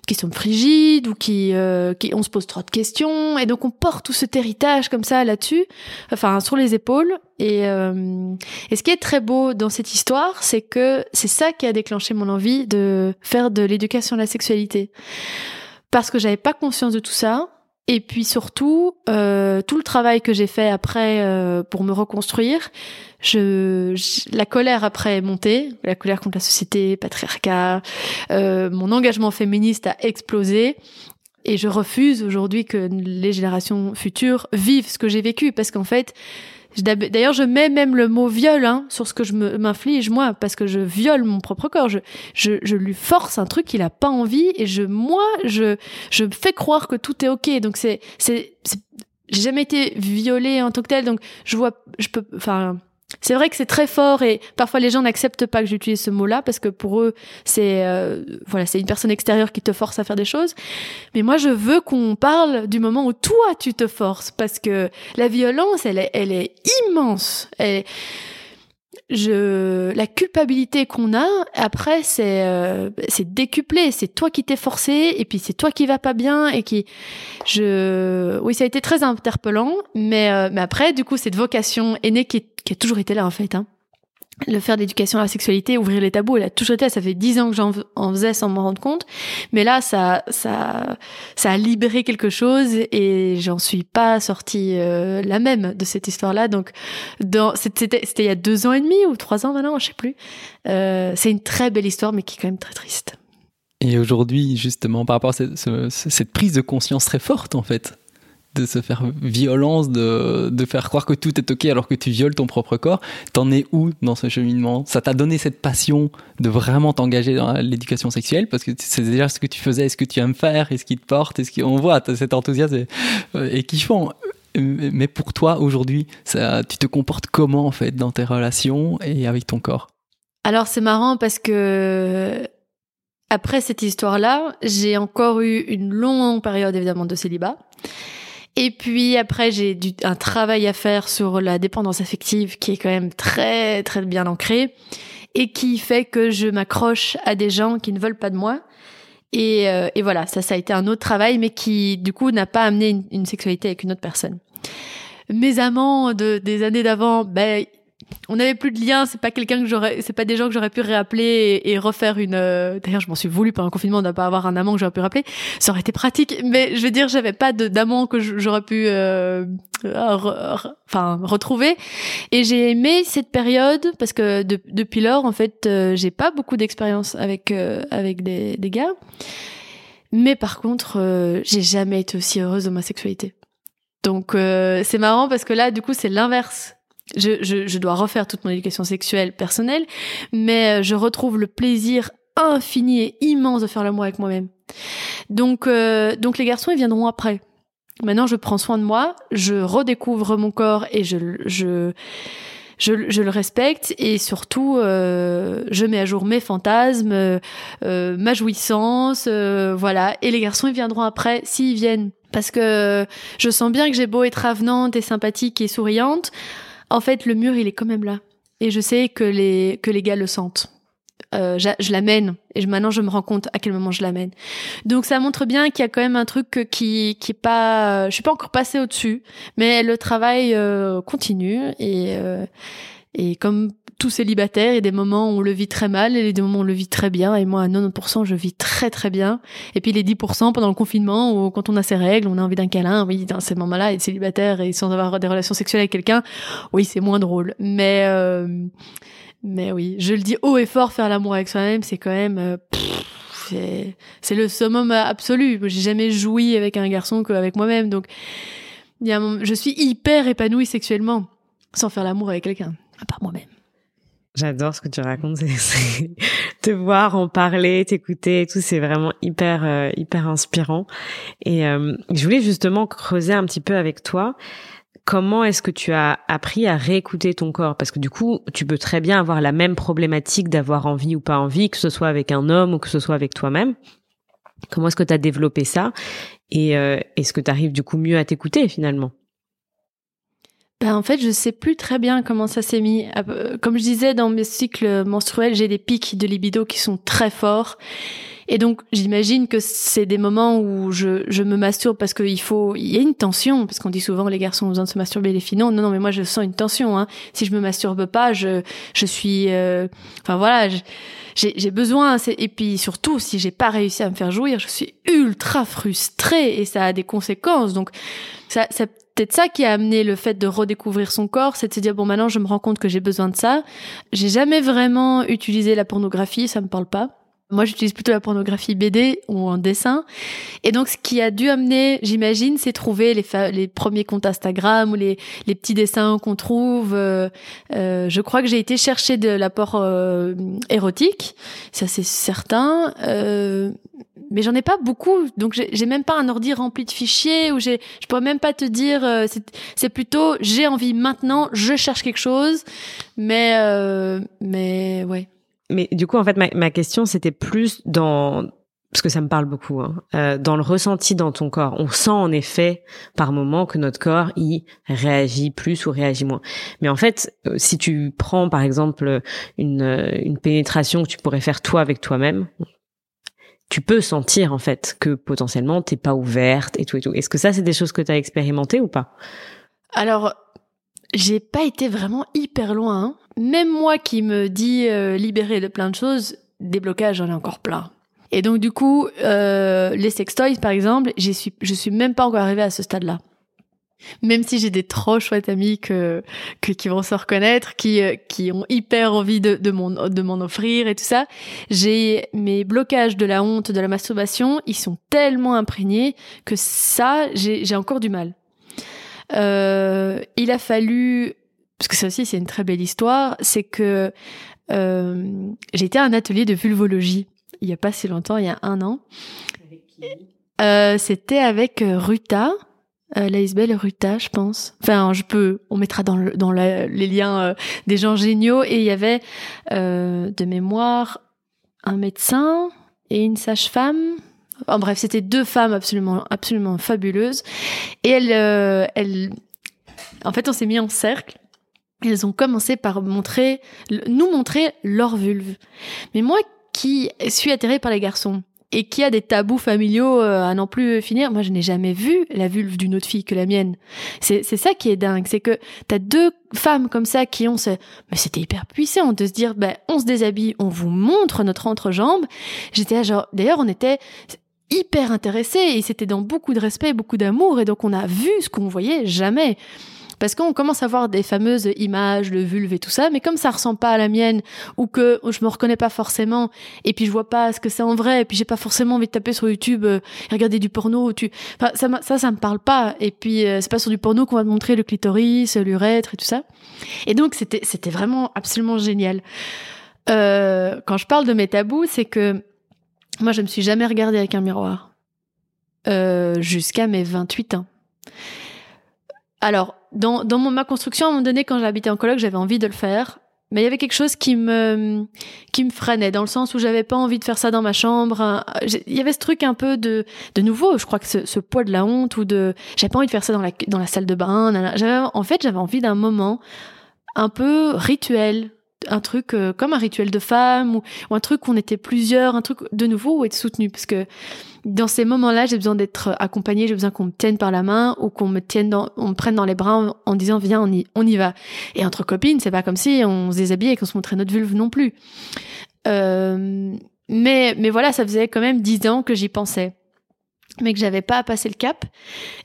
qui sommes frigides ou qui euh, qui on se pose trop de questions. Et donc on porte tout cet héritage comme ça là-dessus enfin sur les épaules. Et euh, et ce qui est très beau dans cette histoire c'est que c'est ça qui a déclenché mon envie de faire de l'éducation à la sexualité. Parce que j'avais pas conscience de tout ça et puis surtout, euh, tout le travail que j'ai fait après euh, pour me reconstruire, je, la colère après est montée, la colère contre la société, patriarcat, euh, mon engagement féministe a explosé. Et je refuse aujourd'hui que les générations futures vivent ce que j'ai vécu parce qu'en fait, D'ailleurs, je mets même le mot viol hein, sur ce que je m'inflige moi, parce que je viole mon propre corps. Je, lui force un truc qu'il a pas envie, et je, moi, je, je fais croire que tout est ok. Donc c'est, c'est, j'ai jamais été violée en tant que telle, donc je vois, je peux, enfin, c'est vrai que c'est très fort et parfois les gens n'acceptent pas que j'utilise ce mot-là parce que pour eux c'est euh, voilà c'est une personne extérieure qui te force à faire des choses. Mais moi je veux qu'on parle du moment où toi tu te forces parce que la violence elle est elle est immense. Elle je la culpabilité qu'on a après c'est euh, c'est décuplé. C'est toi qui t'es forcé et puis c'est toi qui va pas bien et qui je oui ça a été très interpellant mais euh, mais après du coup cette vocation aînée qui, qui a toujours été là en fait hein le faire d'éducation à la sexualité, ouvrir les tabous, elle a toujours été, ça fait dix ans que j'en faisais sans m'en rendre compte. Mais là, ça, ça, ça a libéré quelque chose et j'en suis pas sortie euh, la même de cette histoire-là. Donc, c'était, il y a deux ans et demi ou trois ans maintenant, je sais plus. Euh, c'est une très belle histoire, mais qui est quand même très triste. Et aujourd'hui, justement, par rapport à cette prise de conscience très forte, en fait, de se faire violence, de, de faire croire que tout est ok alors que tu violes ton propre corps. T'en es où dans ce cheminement? Ça t'a donné cette passion de vraiment t'engager dans l'éducation sexuelle? Parce que c'est déjà ce que tu faisais, ce que tu aimes faire, et ce qui te porte, et ce qu'on voit, cet enthousiasme est, euh, est kiffant. Mais pour toi aujourd'hui, tu te comportes comment en fait dans tes relations et avec ton corps? Alors c'est marrant parce que après cette histoire-là, j'ai encore eu une longue période évidemment de célibat. Et puis après, j'ai du, un travail à faire sur la dépendance affective qui est quand même très très bien ancré et qui fait que je m'accroche à des gens qui ne veulent pas de moi. Et, euh, et voilà, ça, ça a été un autre travail, mais qui du coup n'a pas amené une, une, sexualité avec une autre personne. Mes amants de, des années d'avant, ben on n'avait plus de lien. C'est pas quelqu'un que j'aurais, c'est pas des gens que j'aurais pu réappeler et, refaire une. Euh, d'ailleurs, je m'en suis voulu pendant le confinement de ne pas avoir un amant que j'aurais pu rappeler. Ça aurait été pratique, mais je veux dire, j'avais pas d'amant que j'aurais pu, euh, enfin, retrouver. Et j'ai aimé cette période parce que depuis lors, en fait, euh, j'ai pas beaucoup d'expérience avec avec des, des gars. Mais par contre, j'ai jamais été aussi heureuse de ma sexualité. Donc c'est marrant parce que là, du coup, c'est l'inverse je, je, je, dois refaire toute mon éducation sexuelle personnelle, mais euh, je retrouve le plaisir infini et immense de faire l'amour avec moi-même. Donc, euh, donc les garçons, ils viendront après. Maintenant, je prends soin de moi, je redécouvre mon corps et je, je, je, je le respecte et surtout, euh, je mets à jour mes fantasmes, euh, ma jouissance, voilà. Et les garçons, ils viendront après s'ils viennent. Parce que je sens bien que j'ai beau être avenante et sympathique et souriante en fait, le mur, il est quand même là. Et je sais que les, que les gars le sentent. Euh, je, l'amène et maintenant je me rends compte à quel moment je l'amène. Donc ça montre bien qu'il y a quand même un truc qui qui est pas, je suis pas encore passée au dessus, mais le travail euh, continue et euh, et comme tout célibataire, il y a des moments où on le vit très mal et des moments où on le vit très bien. Et moi, à 90%, je vis très très bien. Et puis les 10% pendant le confinement, où quand on a ses règles, on a envie d'un câlin, oui, dans ces moments-là, être célibataire et sans avoir des relations sexuelles avec quelqu'un, oui, c'est moins drôle. Mais euh, mais oui, je le dis haut et fort, faire l'amour avec soi-même, c'est quand même... Euh, c'est le summum absolu. J'ai jamais joui avec un garçon qu'avec moi-même. Donc, y a, je suis hyper épanouie sexuellement sans faire l'amour avec quelqu'un, à part moi-même. J'adore ce que tu racontes, te voir en parler, t'écouter, tout, c'est vraiment hyper euh, hyper inspirant. Et euh, je voulais justement creuser un petit peu avec toi comment est-ce que tu as appris à réécouter ton corps? Parce que du coup, tu peux très bien avoir la même problématique d'avoir envie ou pas envie, que ce soit avec un homme ou que ce soit avec toi-même. Comment est-ce que tu as développé ça? Et euh, est-ce que tu arrives du coup mieux à t'écouter finalement? Ben en fait, je sais plus très bien comment ça s'est mis. Euh, comme je disais, dans mes cycles menstruels, j'ai des pics de libido qui sont très forts. Et donc, j'imagine que c'est des moments où je, je me masturbe parce qu'il faut, il y a une tension, parce qu'on dit souvent les garçons ont besoin de se masturber, les filles non. Non, non, mais moi je sens une tension. Hein. Si je me masturbe pas, je, je suis, euh, enfin voilà, j'ai besoin. Et puis surtout, si j'ai pas réussi à me faire jouir, je suis ultra frustrée et ça a des conséquences. Donc, ça, c'est peut-être ça qui a amené le fait de redécouvrir son corps, c'est de se dire bon maintenant je me rends compte que j'ai besoin de ça. J'ai jamais vraiment utilisé la pornographie, ça me parle pas. Moi, j'utilise plutôt la pornographie BD ou en dessin. Et donc, ce qui a dû amener, j'imagine, c'est trouver les, les premiers comptes Instagram ou les, les petits dessins qu'on trouve. Euh, euh, je crois que j'ai été chercher de l'apport euh, érotique, ça c'est certain. Euh, mais j'en ai pas beaucoup, donc j'ai même pas un ordi rempli de fichiers où j'ai, je pourrais même pas te dire. Euh, c'est plutôt, j'ai envie maintenant, je cherche quelque chose, mais mais ouais. Mais du coup, en fait, ma, ma question, c'était plus dans parce que ça me parle beaucoup, hein, euh, dans le ressenti dans ton corps. On sent en effet par moment que notre corps il réagit plus ou réagit moins. Mais en fait, euh, si tu prends par exemple une, une pénétration que tu pourrais faire toi avec toi-même, tu peux sentir en fait que potentiellement t'es pas ouverte et tout et tout. Est-ce que ça c'est des choses que tu as expérimenté ou pas? Alors j'ai pas été vraiment hyper loin. Hein. Même moi qui me dis euh, libérée de plein de choses, des blocages, j'en ai encore plein. Et donc du coup, euh, les sextoys par exemple, j'y suis, je suis même pas encore arrivée à ce stade-là. Même si j'ai des trop chouettes amis que, que qui vont se reconnaître, qui euh, qui ont hyper envie de de m'en de m'en offrir et tout ça, j'ai mes blocages de la honte, de la masturbation, ils sont tellement imprégnés que ça, j'ai j'ai encore du mal. Euh, il a fallu, parce que ça aussi c'est une très belle histoire, c'est que euh, j'ai été à un atelier de vulvologie il y a pas si longtemps, il y a un an. Euh, C'était avec euh, Ruta, euh, la Isabelle Ruta, je pense. Enfin, je peux, on mettra dans, le, dans la, les liens des gens géniaux. Et il y avait euh, de mémoire un médecin et une sage-femme en bref, c'était deux femmes absolument, absolument fabuleuses. Et elles, euh, elles, en fait, on s'est mis en cercle. Elles ont commencé par montrer, nous montrer leur vulve. Mais moi, qui suis atterrée par les garçons, et qui a des tabous familiaux euh, à n'en plus finir. Moi, je n'ai jamais vu la vulve d'une autre fille que la mienne. C'est ça qui est dingue, c'est que t'as deux femmes comme ça qui ont ce, mais c'était hyper puissant de se dire, ben, on se déshabille, on vous montre notre entrejambe. J'étais genre, d'ailleurs, on était hyper intéressé et c'était dans beaucoup de respect, beaucoup d'amour et donc on a vu ce qu'on voyait jamais. Parce qu'on commence à voir des fameuses images, le vulve et tout ça, mais comme ça ressemble pas à la mienne, ou que je me reconnais pas forcément, et puis je vois pas ce que c'est en vrai, et puis j'ai pas forcément envie de taper sur YouTube euh, et regarder du porno, tu, enfin, ça, ça, ça me parle pas. Et puis euh, c'est pas sur du porno qu'on va te montrer le clitoris, l'urètre et tout ça. Et donc c'était, c'était vraiment absolument génial. Euh, quand je parle de mes tabous, c'est que moi, je me suis jamais regardée avec un miroir. Euh, jusqu'à mes 28 ans. Alors, dans, dans ma construction, à un moment donné, quand j'habitais en coloc, j'avais envie de le faire. Mais il y avait quelque chose qui me, qui me freinait, dans le sens où j'avais pas envie de faire ça dans ma chambre. Il y avait ce truc un peu de, de nouveau, je crois que ce, ce poids de la honte ou de, j'avais pas envie de faire ça dans la, dans la salle de bain. En fait, j'avais envie d'un moment un peu rituel, un truc euh, comme un rituel de femme ou, un truc où on était plusieurs, un truc de nouveau où être soutenu? Parce que dans ces moments-là, j'ai besoin d'être accompagnée, j'ai besoin qu'on me tienne par la main ou qu'on me tienne dans, on me prenne dans les bras en, disant viens, on y, on y va. Et entre copines, c'est pas comme si on se déshabillait et qu'on se montrait notre vulve non plus. Euh, mais mais voilà, ça faisait quand même dix ans que j'y pensais mais que j'avais pas à passer le cap.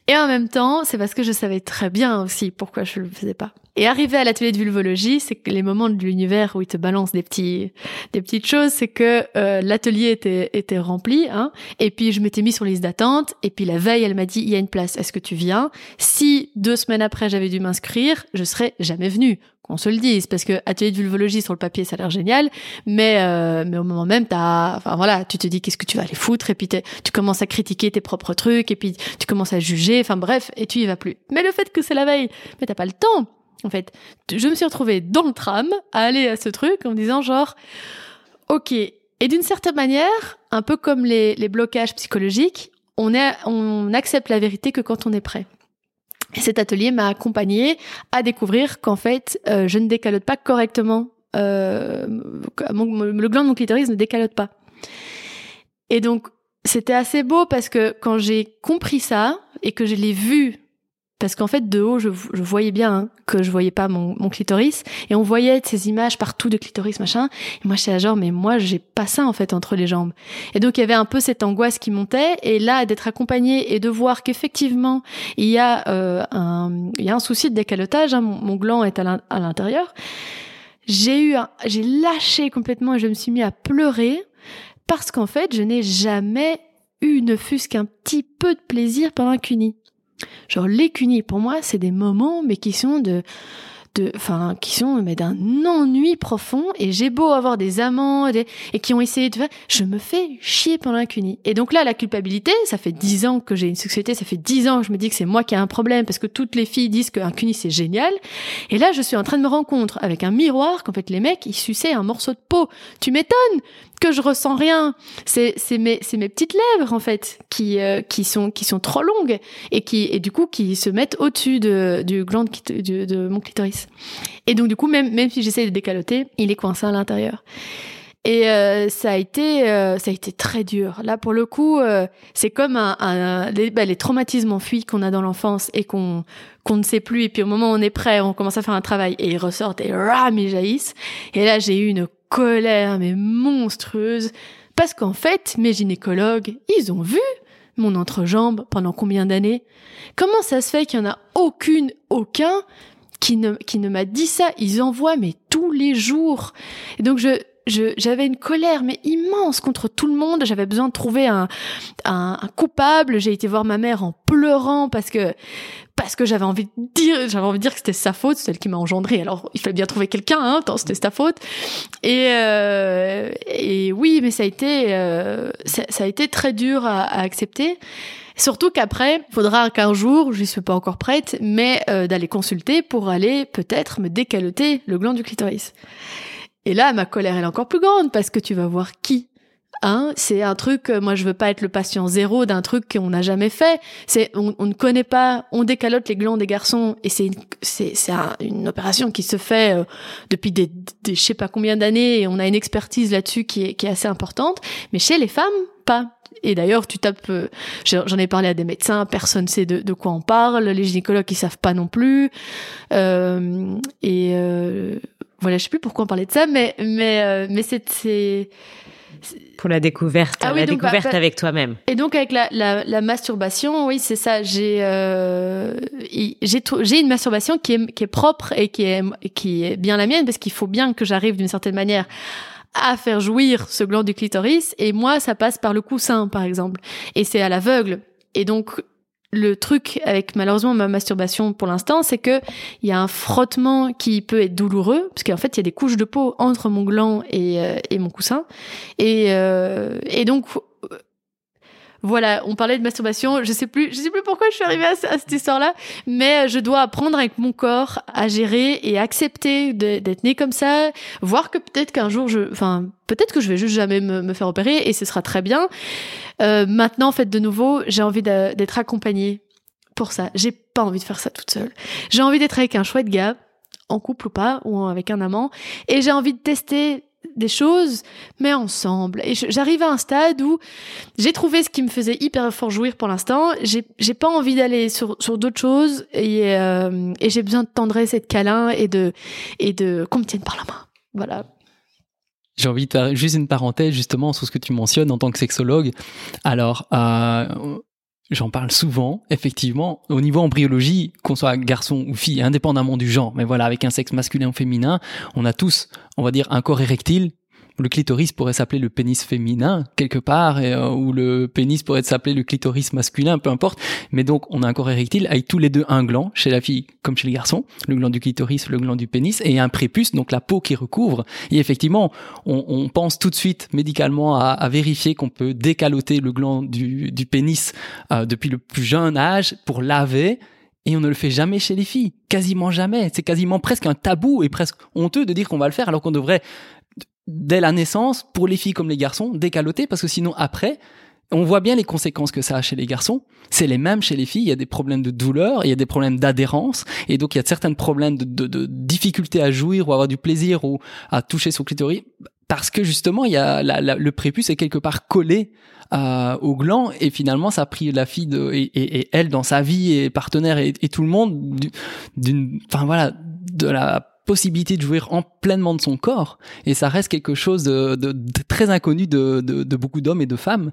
Et en même temps, c'est parce que je savais très bien aussi pourquoi je le faisais pas. Et arrivé à l'atelier de vulvologie, c'est que les moments de l'univers où il te balance des petits, des petites choses, c'est que euh, l'atelier était était rempli, hein. Et puis je m'étais mis sur liste d'attente. Et puis la veille, elle m'a dit il y a une place, est-ce que tu viens? Si deux semaines après j'avais dû m'inscrire, je serais jamais venue. Qu'on se le dise, parce que atelier vulvologie sur le papier, ça a l'air génial, mais euh, mais au moment même, t'as, enfin voilà, tu te dis qu'est-ce que tu vas aller foutre, et puis tu commences à critiquer tes propres trucs, et puis tu commences à juger, enfin bref, et tu y vas plus. Mais le fait que c'est la veille, mais t'as pas le temps. En fait, je me suis retrouvée dans le tram à aller à ce truc en me disant genre, ok, et d'une certaine manière, un peu comme les, les blocages psychologiques, on, est, on accepte la vérité que quand on est prêt cet atelier m'a accompagné à découvrir qu'en fait, euh, je ne décalote pas correctement. Euh, le gland de mon clitoris ne décalote pas. Et donc, c'était assez beau parce que quand j'ai compris ça et que je l'ai vu parce qu'en fait de haut je, voyais bien hein, que je voyais pas mon, clitoris. Et on voyait ces images partout de clitoris machin. Et moi j'étais là genre mais moi j'ai pas ça en fait entre les jambes. Et donc il y avait un peu cette angoisse qui montait. Et là d'être accompagnée et de voir qu'effectivement il y a euh, un il y a un souci de décalotage hein, mon, gland est à l'intérieur j'ai eu j'ai lâché complètement et je me suis mis à pleurer parce qu'en fait je n'ai jamais eu ne fût-ce qu'un petit peu de plaisir pendant un cuni Genre les cunis, pour moi, c'est des moments, mais qui sont de, de, qui sont mais d'un ennui profond. Et j'ai beau avoir des amants et qui ont essayé de faire, je me fais chier pendant cuni. Et donc là, la culpabilité, ça fait dix ans que j'ai une sexualité, ça fait dix ans que je me dis que c'est moi qui ai un problème parce que toutes les filles disent qu'un cuni c'est génial. Et là, je suis en train de me compte avec un miroir qu'en fait les mecs ils suçaient un morceau de peau. Tu m'étonnes que je ressens rien. C'est mes petites lèvres en fait qui euh, qui sont qui sont trop longues et qui et du coup qui se mettent au-dessus de du gland de, de, mon clitoris. Et donc du coup même même si j'essaie de décaloter, il est coincé à l'intérieur. Et euh, ça a été euh, ça a été très dur. Là pour le coup, c'est comme un les, bah, les, traumatismes enfuis qu'on a dans l'enfance et qu'on qu'on ne sait plus. Et puis au moment où on est prêt, on commence à faire un travail et ils ressortent et ram ils jaillissent. Et là j'ai eu une colère mais monstrueuse. Parce qu'en fait, mes gynécologues, ils ont vu mon entrejambe pendant combien d'années? Comment ça se fait qu'il y en a aucune, aucun qui ne, qui ne m'a dit ça? Ils envoient mais tous les jours. Et donc je, j'avais une colère mais immense contre tout le monde. J'avais besoin de trouver un, un, un coupable. J'ai été voir ma mère en pleurant parce que parce que j'avais envie de dire, j'avais envie de dire que c'était sa faute, celle qui m'a engendré. Alors, il fallait bien trouver quelqu'un, hein, tant c'était sa faute. Et, euh, et oui, mais ça a été, euh, ça, a été très dur à, à accepter. Surtout qu'après, faudra qu'un jour, je suis pas encore prête, mais euh, d'aller consulter pour aller peut-être me décaloter le gland du clitoris. Et là, ma colère est encore plus grande parce que tu vas voir qui Hein, c'est un truc, euh, moi je veux pas être le patient zéro d'un truc qu'on n'a jamais fait. C'est, on, ne connaît pas, on décalote les glands des garçons et c'est une, c'est, c'est une opération qui se fait euh, depuis des, des, je sais pas combien d'années et on a une expertise là-dessus qui est, qui est assez importante. Mais chez les femmes, pas. Et d'ailleurs, tu tapes, euh, j'en ai parlé à des médecins, personne sait de, de, quoi on parle, les gynécologues ils savent pas non plus. Euh, et euh, voilà, je sais plus pourquoi on parlait de ça, mais mais mais c'est pour la découverte, ah la découverte bah, avec toi-même. Et donc avec la, la, la masturbation, oui, c'est ça. J'ai euh, j'ai une masturbation qui est, qui est propre et qui est qui est bien la mienne parce qu'il faut bien que j'arrive d'une certaine manière à faire jouir ce gland du clitoris. Et moi, ça passe par le coussin, par exemple. Et c'est à l'aveugle. Et donc le truc avec malheureusement ma masturbation pour l'instant, c'est que il y a un frottement qui peut être douloureux parce qu'en fait il y a des couches de peau entre mon gland et, euh, mon coussin. Et, euh, et donc voilà, on parlait de masturbation. Je sais plus, je sais plus pourquoi je suis arrivée à, cette histoire-là, mais je dois apprendre avec mon corps à gérer et accepter d'être née comme ça. Voir que peut-être qu'un jour, je, enfin, peut-être que je vais juste jamais me, faire opérer et ce sera très bien. Euh, maintenant, en fait, de nouveau, j'ai envie d'être accompagnée pour ça. J'ai pas envie de faire ça toute seule. J'ai envie d'être avec un chouette gars, en couple ou pas, ou avec un amant, et j'ai envie de tester des choses, mais ensemble. Et j'arrive à un stade où j'ai trouvé ce qui me faisait hyper fort jouir pour l'instant. J'ai pas envie d'aller sur, sur d'autres choses et, euh, et j'ai besoin de tendresse et de câlin et de, et de qu'on me tienne par la main. Voilà. J'ai envie de faire juste une parenthèse justement sur ce que tu mentionnes en tant que sexologue. Alors, euh, J'en parle souvent, effectivement, au niveau embryologie, qu'on soit garçon ou fille, indépendamment du genre. Mais voilà, avec un sexe masculin ou féminin, on a tous, on va dire, un corps érectile le clitoris pourrait s'appeler le pénis féminin quelque part, euh, ou le pénis pourrait s'appeler le clitoris masculin, peu importe. Mais donc, on a un corps érectile avec tous les deux un gland, chez la fille comme chez les garçons, le gland du clitoris, le gland du pénis, et un prépuce, donc la peau qui recouvre. Et effectivement, on, pense tout de suite médicalement à, vérifier qu'on peut décaloter le gland du, du pénis euh, depuis le plus jeune âge pour laver et on ne le fait jamais chez les filles, quasiment jamais. C'est quasiment presque un tabou et presque honteux de dire qu'on va le faire alors qu'on devrait, dès la naissance, pour les filles comme les garçons, décaloter parce que sinon après, on voit bien les conséquences que ça a chez les garçons. C'est les mêmes chez les filles. Il y a des problèmes de douleur, il y a des problèmes d'adhérence, et donc il y a certains problèmes de, de, de, difficulté à jouir ou avoir du plaisir ou à toucher son clitoris parce que justement, il y a la, la, le prépuce est quelque part collé euh, au gland et finalement ça a pris la fille de, et, et, et elle dans sa vie et partenaire et, et tout le monde d'une enfin voilà de la possibilité de jouir en pleinement de son corps et ça reste quelque chose de, de, de très inconnu de, de beaucoup d'hommes et de femmes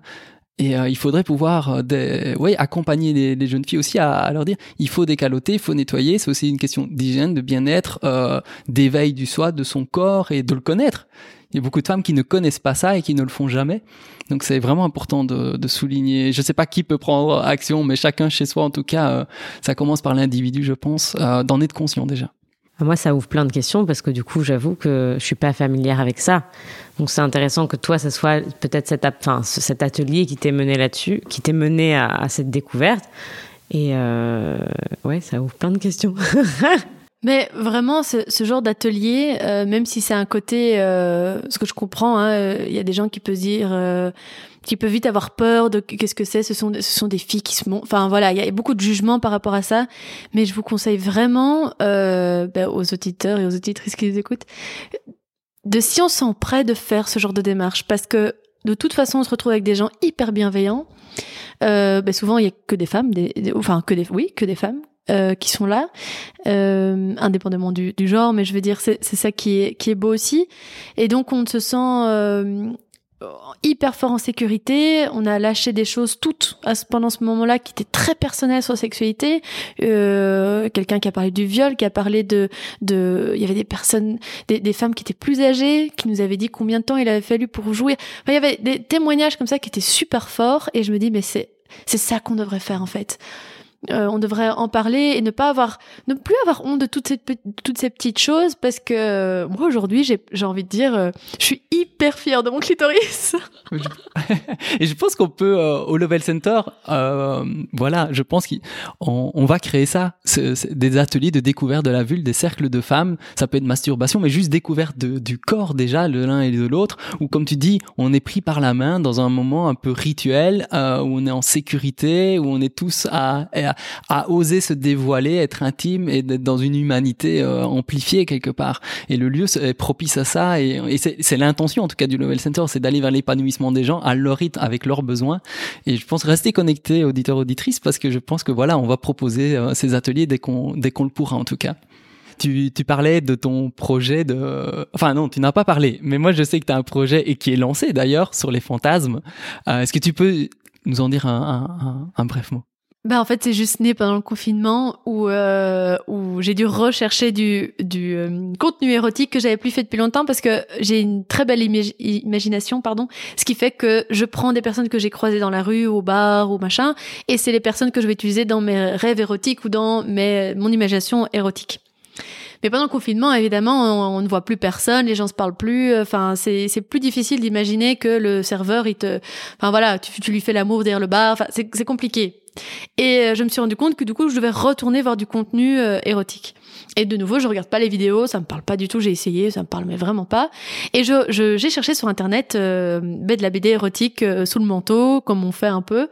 et euh, il faudrait pouvoir euh, des, ouais, accompagner les, les, jeunes filles aussi à, à, leur dire il faut décaloter, il faut nettoyer. C'est aussi une question d'hygiène, de bien-être, euh, d'éveil du soi, de son corps et de le connaître. Il y a beaucoup de femmes qui ne connaissent pas ça et qui ne le font jamais. Donc c'est vraiment important de, de souligner. Je ne sais pas qui peut prendre action, mais chacun chez soi, en tout cas, euh, ça commence par l'individu, je pense, euh, d'en être conscient déjà. Moi, ça ouvre plein de questions parce que du coup, j'avoue que je suis pas familière avec ça. Donc, c'est intéressant que toi, ce soit peut-être cet, enfin, cet atelier qui t'est mené là-dessus, qui t'est mené à, à, cette découverte. Et euh, ouais, ça ouvre plein de questions. Mais vraiment, ce, ce genre d'atelier, euh, même si c'est un côté, euh, ce que je comprends, il hein, euh, y a des gens qui peuvent dire, euh, qui peuvent vite avoir peur de qu'est-ce que c'est. Ce sont, ce sont des filles qui se montent. Enfin voilà, il y a beaucoup de jugements par rapport à ça. Mais je vous conseille vraiment, euh, ben, aux auditeurs et aux auditrices qui les écoutent, de si on sent prêt de faire ce genre de démarche, parce que de toute façon, on se retrouve avec des gens hyper bienveillants. Euh, ben souvent, il y a que des femmes, des, enfin que des, oui, que des femmes euh, qui sont là, euh, indépendamment du, du, genre, mais je veux dire, c'est ça qui est, qui est beau aussi. Et donc, on se sent euh, hyper fort en sécurité. On a lâché des choses toutes à ce, pendant ce moment-là qui étaient très personnelles sur la sexualité. Euh, Quelqu'un qui a parlé du viol, qui a parlé de, de, il y avait des personnes, des, des, femmes qui étaient plus âgées, qui nous avaient dit combien de temps il avait fallu pour jouer. Enfin, il y avait des témoignages comme ça qui étaient super forts. Et je me dis, mais c'est, c'est ça qu'on devrait faire en fait. Euh, on devrait en parler et ne pas avoir, ne plus avoir honte de toutes ces, toutes ces petites choses parce que euh, moi aujourd'hui j'ai, j'ai envie de dire, euh, je suis hyper fière de mon clitoris. et je pense qu'on peut au Level Center, voilà, je pense qu'on on va créer ça, des ateliers de découverte de la vulve, des cercles de femmes. Ça peut être masturbation, mais juste découverte de, du corps déjà, de l'un et de l'autre. Ou comme tu dis, on est pris par la main dans un moment un peu rituel où on est en sécurité, où on est tous à, à à, oser se dévoiler, être intime et d'être dans une humanité euh, amplifiée quelque part. Et le lieu est propice à ça et, et c'est l'intention en tout cas du Level Center, c'est d'aller vers l'épanouissement des gens à leur rythme, avec leurs besoins. Et je pense rester connecté auditeurs auditrices parce que je pense que voilà, on va proposer euh, ces ateliers dès qu'on dès qu'on le pourra en tout cas. Tu, tu, parlais de ton projet de... Enfin non, tu n'as pas parlé, mais moi je sais que tu as un projet et qui est lancé d'ailleurs sur les fantasmes. Euh, Est-ce que tu peux nous en dire un, un, un, un bref mot? Bah en fait c'est juste né pendant le confinement où euh, où j'ai dû rechercher du du euh, contenu érotique que j'avais plus fait depuis longtemps parce que j'ai une très belle imagination pardon ce qui fait que je prends des personnes que j'ai croisées dans la rue au bar ou machin et c'est les personnes que je vais utiliser dans mes rêves érotiques ou dans mes mon imagination érotique. Mais pendant le confinement, évidemment, on, ne voit plus personne, les gens se parlent plus. Enfin, c'est c'est plus difficile d'imaginer que le serveur, il te, enfin voilà, tu, tu lui fais l'amour derrière le bar. Enfin, c'est c'est compliqué. Et euh, je me suis rendu compte que du coup, je devais retourner voir du contenu euh, érotique. Et de nouveau, je regarde pas les vidéos, ça me parle pas du tout. J'ai essayé, ça me parle mais vraiment pas. Et j'ai cherché sur internet euh, de la BD érotique sous le manteau, comme on fait un peu.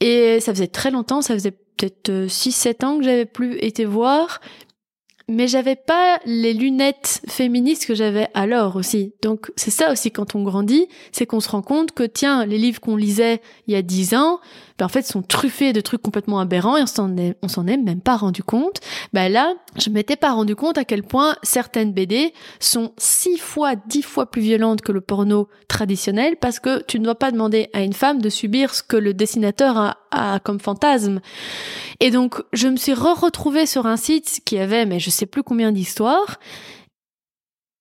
Et ça faisait très longtemps, ça faisait peut-être 6-7 ans que j'avais plus été voir mais j'avais pas les lunettes féministes que j'avais alors aussi. Donc c'est ça aussi quand on grandit, c'est qu'on se rend compte que tiens, les livres qu'on lisait il y a dix ans, en fait sont truffés de trucs complètement aberrants et on s'en est, est même pas rendu compte. Ben là, je m'étais pas rendu compte à quel point certaines BD sont six fois, dix fois plus violentes que le porno traditionnel parce que tu ne dois pas demander à une femme de subir ce que le dessinateur a, a comme fantasme. Et donc, je me suis re-retrouvée sur un site qui avait, mais je sais plus combien d'histoires,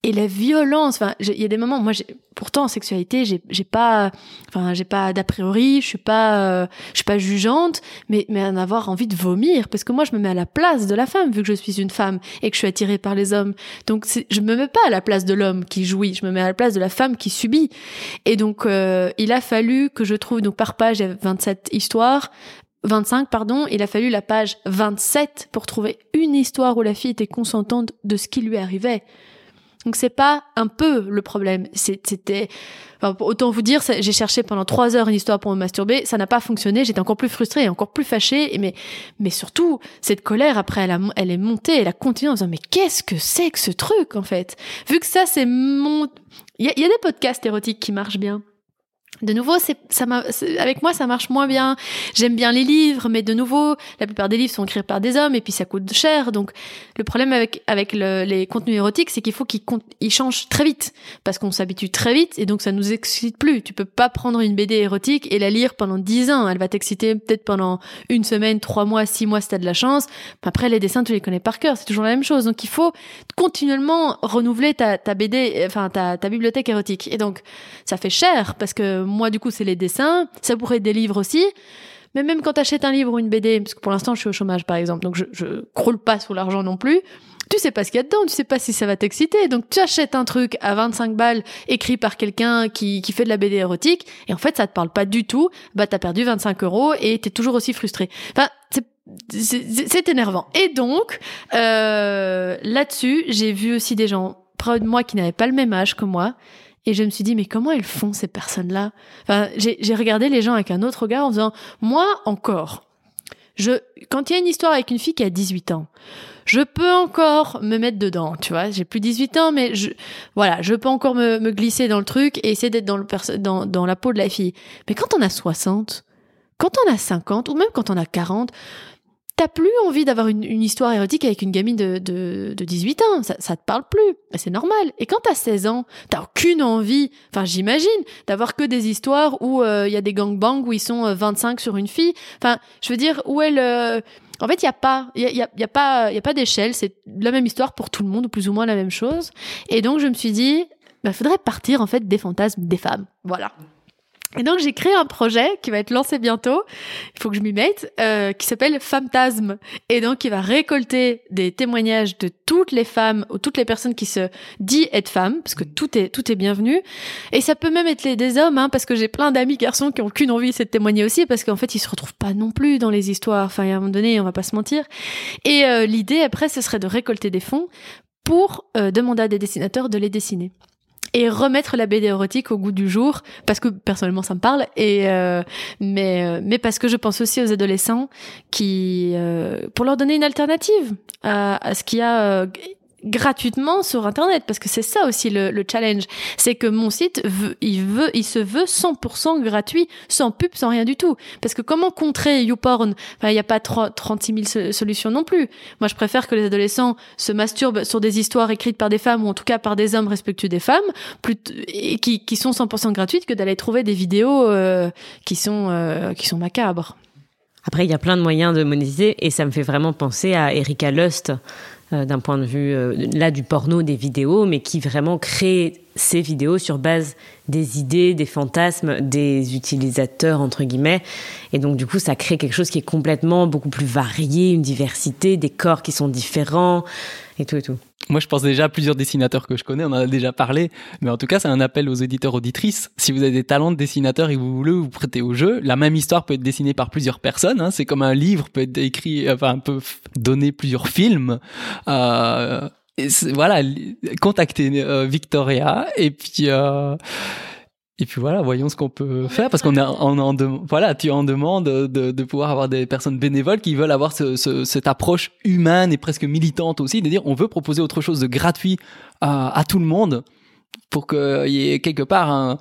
et la violence enfin il y a des moments moi j'ai pourtant en sexualité j'ai j'ai pas enfin j'ai pas d'a priori je suis pas euh, je suis pas jugeante mais mais en avoir envie de vomir parce que moi je me mets à la place de la femme vu que je suis une femme et que je suis attirée par les hommes donc je me mets pas à la place de l'homme qui jouit je me mets à la place de la femme qui subit et donc euh, il a fallu que je trouve donc par page il y a 27 histoires 25, pardon, il a fallu la page 27 pour trouver une histoire où la fille était consentante de ce qui lui arrivait. Donc c'est pas un peu le problème. C'était, autant vous dire, j'ai cherché pendant trois heures une histoire pour me masturber, ça n'a pas fonctionné. J'étais encore plus frustrée, encore plus fâchée, mais mais surtout cette colère après elle, est montée, elle a continué en disant mais qu'est-ce que c'est que ce truc en fait? Vu que ça c'est mon, il y a des podcasts érotiques qui marchent bien. De nouveau, ça avec moi, ça marche moins bien. J'aime bien les livres, mais de nouveau, la plupart des livres sont écrits par des hommes et puis ça coûte cher. Donc, le problème avec avec les contenus érotiques, c'est qu'il faut qu'ils ils changent très vite parce qu'on s'habitue très vite et donc ça nous excite plus. Tu peux pas prendre une BD érotique et la lire pendant dix ans. Elle va t'exciter peut-être pendant une semaine, trois mois, six mois si t'as de la chance. Après, les dessins, tu les connais par cœur. C'est toujours la même chose. Donc, il faut continuellement renouveler ta, ta BD, enfin ta, ta bibliothèque érotique. Et donc, ça fait cher parce que moi, du coup, c'est les dessins. Ça pourrait être des livres aussi. Mais même quand tu achètes un livre ou une BD, parce que pour l'instant, je suis au chômage, par exemple, donc je, je croule pas sous l'argent non plus. Tu sais pas ce qu'il y a dedans, tu sais pas si ça va t'exciter. Donc tu achètes un truc à 25 balles écrit par quelqu'un qui, qui fait de la BD érotique et en fait ça te parle pas du tout. Bah t'as perdu 25 euros et t'es toujours aussi frustré. Enfin c'est énervant. Et donc euh, là-dessus j'ai vu aussi des gens près de moi qui n'avaient pas le même âge que moi et je me suis dit, mais comment elles font ces personnes-là? Enfin, J'ai regardé les gens avec un autre regard en disant, moi encore, je, quand il y a une histoire avec une fille qui a 18 ans, je peux encore me mettre dedans, tu vois. J'ai plus 18 ans, mais je, voilà, je peux encore me, me glisser dans le truc et essayer d'être dans, le dans, dans la peau de la fille. Mais quand on a 60, quand on a 50, ou même quand on a 40, t'as plus envie d'avoir une, histoire érotique avec une gamine de, de, de 18 ans. Ça, ça te parle plus. c'est normal. Et quand t'as 16 ans, t'as aucune envie, enfin j'imagine, d'avoir que des histoires où euh, il y a des gangbangs où ils sont 25 euh, sur une fille. Enfin, je veux dire, où elle... Euh, en fait, il y a pas, il y a, y a, pas, il y a pas d'échelle. C'est la même histoire pour tout le monde, ou plus ou moins la même chose. Et donc je me suis dit, bah faudrait partir en fait des fantasmes des femmes. Voilà. Et donc j'ai créé un projet qui va être lancé bientôt, il faut que je m'y mette, euh, qui s'appelle Fantasme. Et donc il va récolter des témoignages de toutes les femmes ou toutes les personnes qui se disent être femmes, parce que tout est tout est bienvenu. Et ça peut même être les, des hommes, hein, parce que j'ai plein d'amis garçons qui ont qu'une envie, c'est de témoigner aussi, parce qu'en fait ils se retrouvent pas non plus dans les histoires. Enfin à un moment donné, on va pas se mentir. Et euh, l'idée après, ce serait de récolter des fonds pour euh, demander à des dessinateurs de les dessiner et remettre la BD érotique au goût du jour parce que personnellement ça me parle et euh, mais euh, mais parce que je pense aussi aux adolescents qui euh, pour leur donner une alternative à, à ce qu'il y a gratuitement sur internet parce que c'est ça aussi le, le challenge. C'est que mon site veut, il veut il se veut 100% gratuit sans pub sans rien du tout. Parce que comment contrer YouPorn? Enfin il n'y a pas 36 000 solutions non plus. Moi je préfère que les adolescents se masturbent sur des histoires écrites par des femmes ou en tout cas par des hommes respectueux des femmes et qui, sont 100% gratuites que d'aller trouver des vidéos euh, qui sont euh, qui sont macabres. Après, il y a plein de moyens de monétiser et ça me fait vraiment penser à Erika Lust, d'un point de vue euh, là du porno, des vidéos, mais qui vraiment crée ces vidéos sur base des idées, des fantasmes des utilisateurs entre guillemets, et donc du coup ça crée quelque chose qui est complètement beaucoup plus varié, une diversité, des corps qui sont différents et tout et tout. Moi, je pense déjà à plusieurs dessinateurs que je connais, on en a déjà parlé, mais en tout cas, c'est un appel aux éditeurs auditrices. Si vous avez des talents de dessinateur et vous voulez vous prêter au jeu, la même histoire peut être dessinée par plusieurs personnes. Hein. C'est comme un livre peut être écrit, enfin, peut donner plusieurs films. Euh, voilà, contactez euh, Victoria et puis. Euh, et puis voilà, voyons ce qu'on peut faire parce qu'on est en, en voilà, tu en demandes de, de, pouvoir avoir des personnes bénévoles qui veulent avoir ce, ce, cette approche humaine et presque militante aussi, de dire on veut proposer autre chose de gratuit à, à tout le monde pour qu'il y ait quelque part un,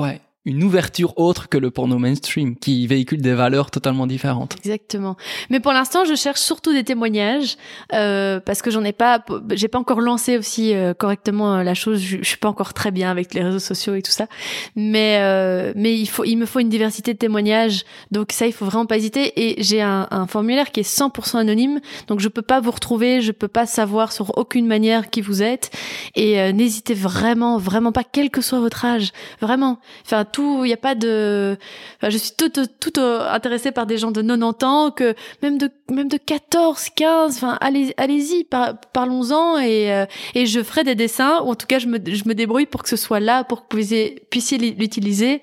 ouais, une ouverture autre que le porno mainstream qui véhicule des valeurs totalement différentes. Exactement. Mais pour l'instant, je cherche surtout des témoignages euh, parce que j'en ai pas, j'ai pas encore lancé aussi euh, correctement euh, la chose. Je, je, suis pas encore très bien avec les réseaux sociaux et tout ça. Mais euh, mais il faut, il me faut une diversité de témoignages. Donc ça, il faut vraiment pas hésiter. Et j'ai un, un, formulaire qui est 100% anonyme, donc je peux pas vous retrouver, je peux pas savoir sur aucune manière qui vous êtes. Et euh, n'hésitez vraiment, vraiment pas, quel que soit votre âge, vraiment. Enfin tout, a pas de. Je suis toute euh, intéressée par des gens de 90 ans, que même de même de 14, 15. Enfin, allez allez-y, par, parlons-en et euh, et je ferai des dessins ou en tout cas je me je me débrouille pour que ce soit là, pour que vous puissiez l'utiliser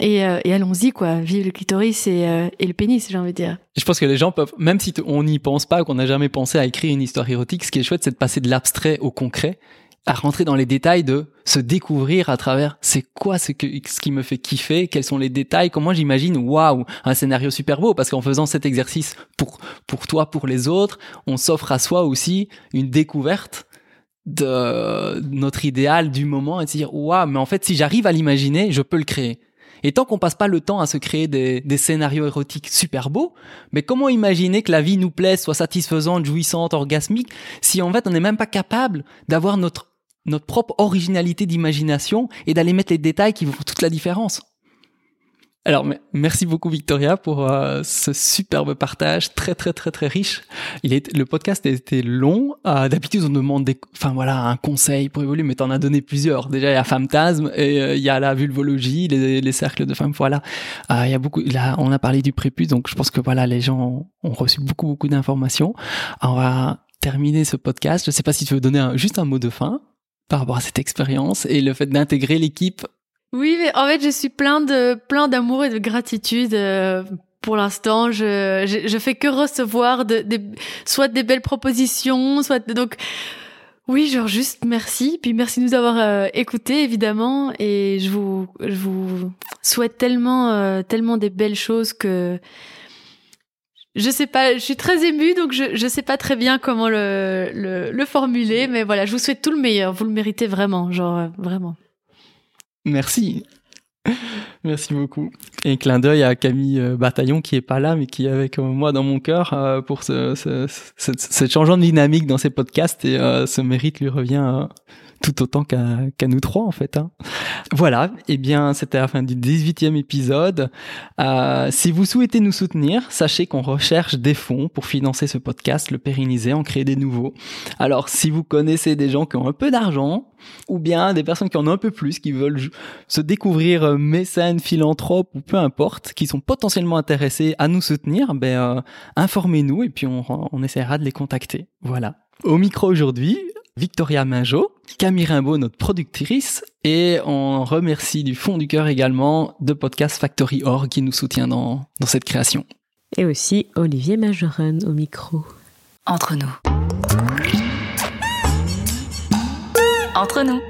et, euh, et allons-y quoi. Vive le clitoris et et le pénis, j'ai envie de dire. Je pense que les gens peuvent, même si on n'y pense pas, qu'on n'a jamais pensé à écrire une histoire érotique, ce qui est chouette, c'est de passer de l'abstrait au concret à rentrer dans les détails de se découvrir à travers c'est quoi ce, que, ce qui me fait kiffer, quels sont les détails, comment j'imagine, waouh, un scénario super beau, parce qu'en faisant cet exercice pour, pour toi, pour les autres, on s'offre à soi aussi une découverte de notre idéal du moment et de se dire waouh, mais en fait si j'arrive à l'imaginer, je peux le créer. Et tant qu'on passe pas le temps à se créer des, des, scénarios érotiques super beaux, mais comment imaginer que la vie nous plaise, soit satisfaisante, jouissante, orgasmique, si en fait on n'est même pas capable d'avoir notre notre propre originalité d'imagination et d'aller mettre les détails qui font toute la différence. Alors, merci beaucoup Victoria pour euh, ce superbe partage, très très très très riche. Le podcast a été long. Euh, D'habitude, on demande enfin voilà, un conseil pour évoluer, mais t'en as donné plusieurs. Déjà, il y a Femtasme et euh, il y a la vulvologie, les, les cercles de femmes. Voilà, il y a beaucoup. On a parlé du prépuce, donc je pense que voilà, les gens ont reçu beaucoup beaucoup d'informations. On va terminer ce podcast. Je sais pas si tu veux donner juste un mot de fin par rapport à cette expérience et le fait d'intégrer l'équipe. Oui, mais en fait, je suis plein de plein d'amour et de gratitude. Euh, pour l'instant, je, je, je fais que recevoir de, de, soit des belles propositions, soit donc oui, genre juste merci, puis merci de nous avoir euh, écoutés évidemment, et je vous je vous souhaite tellement euh, tellement des belles choses que je sais pas, je suis très émue, donc je je sais pas très bien comment le, le, le formuler, mais voilà, je vous souhaite tout le meilleur. Vous le méritez vraiment, genre euh, vraiment. Merci. Merci beaucoup. Et clin d'œil à Camille euh, Bataillon qui est pas là, mais qui est avec moi dans mon cœur euh, pour ce, ce, ce, ce, changement de dynamique dans ses podcasts et ce mérite lui revient tout autant qu'à nous trois en fait. Hein. Voilà, et eh bien c'était la fin du 18e épisode. Euh, si vous souhaitez nous soutenir, sachez qu'on recherche des fonds pour financer ce podcast, le pérenniser, en créer des nouveaux. Alors si vous connaissez des gens qui ont un peu d'argent, ou bien des personnes qui en ont un peu plus, qui veulent se découvrir euh, mécènes, philanthropes ou peu importe, qui sont potentiellement intéressés à nous soutenir, ben euh, informez-nous et puis on, on essaiera de les contacter. Voilà. Au micro aujourd'hui, Victoria Minjo, Camille Rimbaud, notre productrice, et on remercie du fond du cœur également de Podcast Factory Org qui nous soutient dans, dans cette création. Et aussi Olivier Majoren au micro. Entre nous. Entre nous.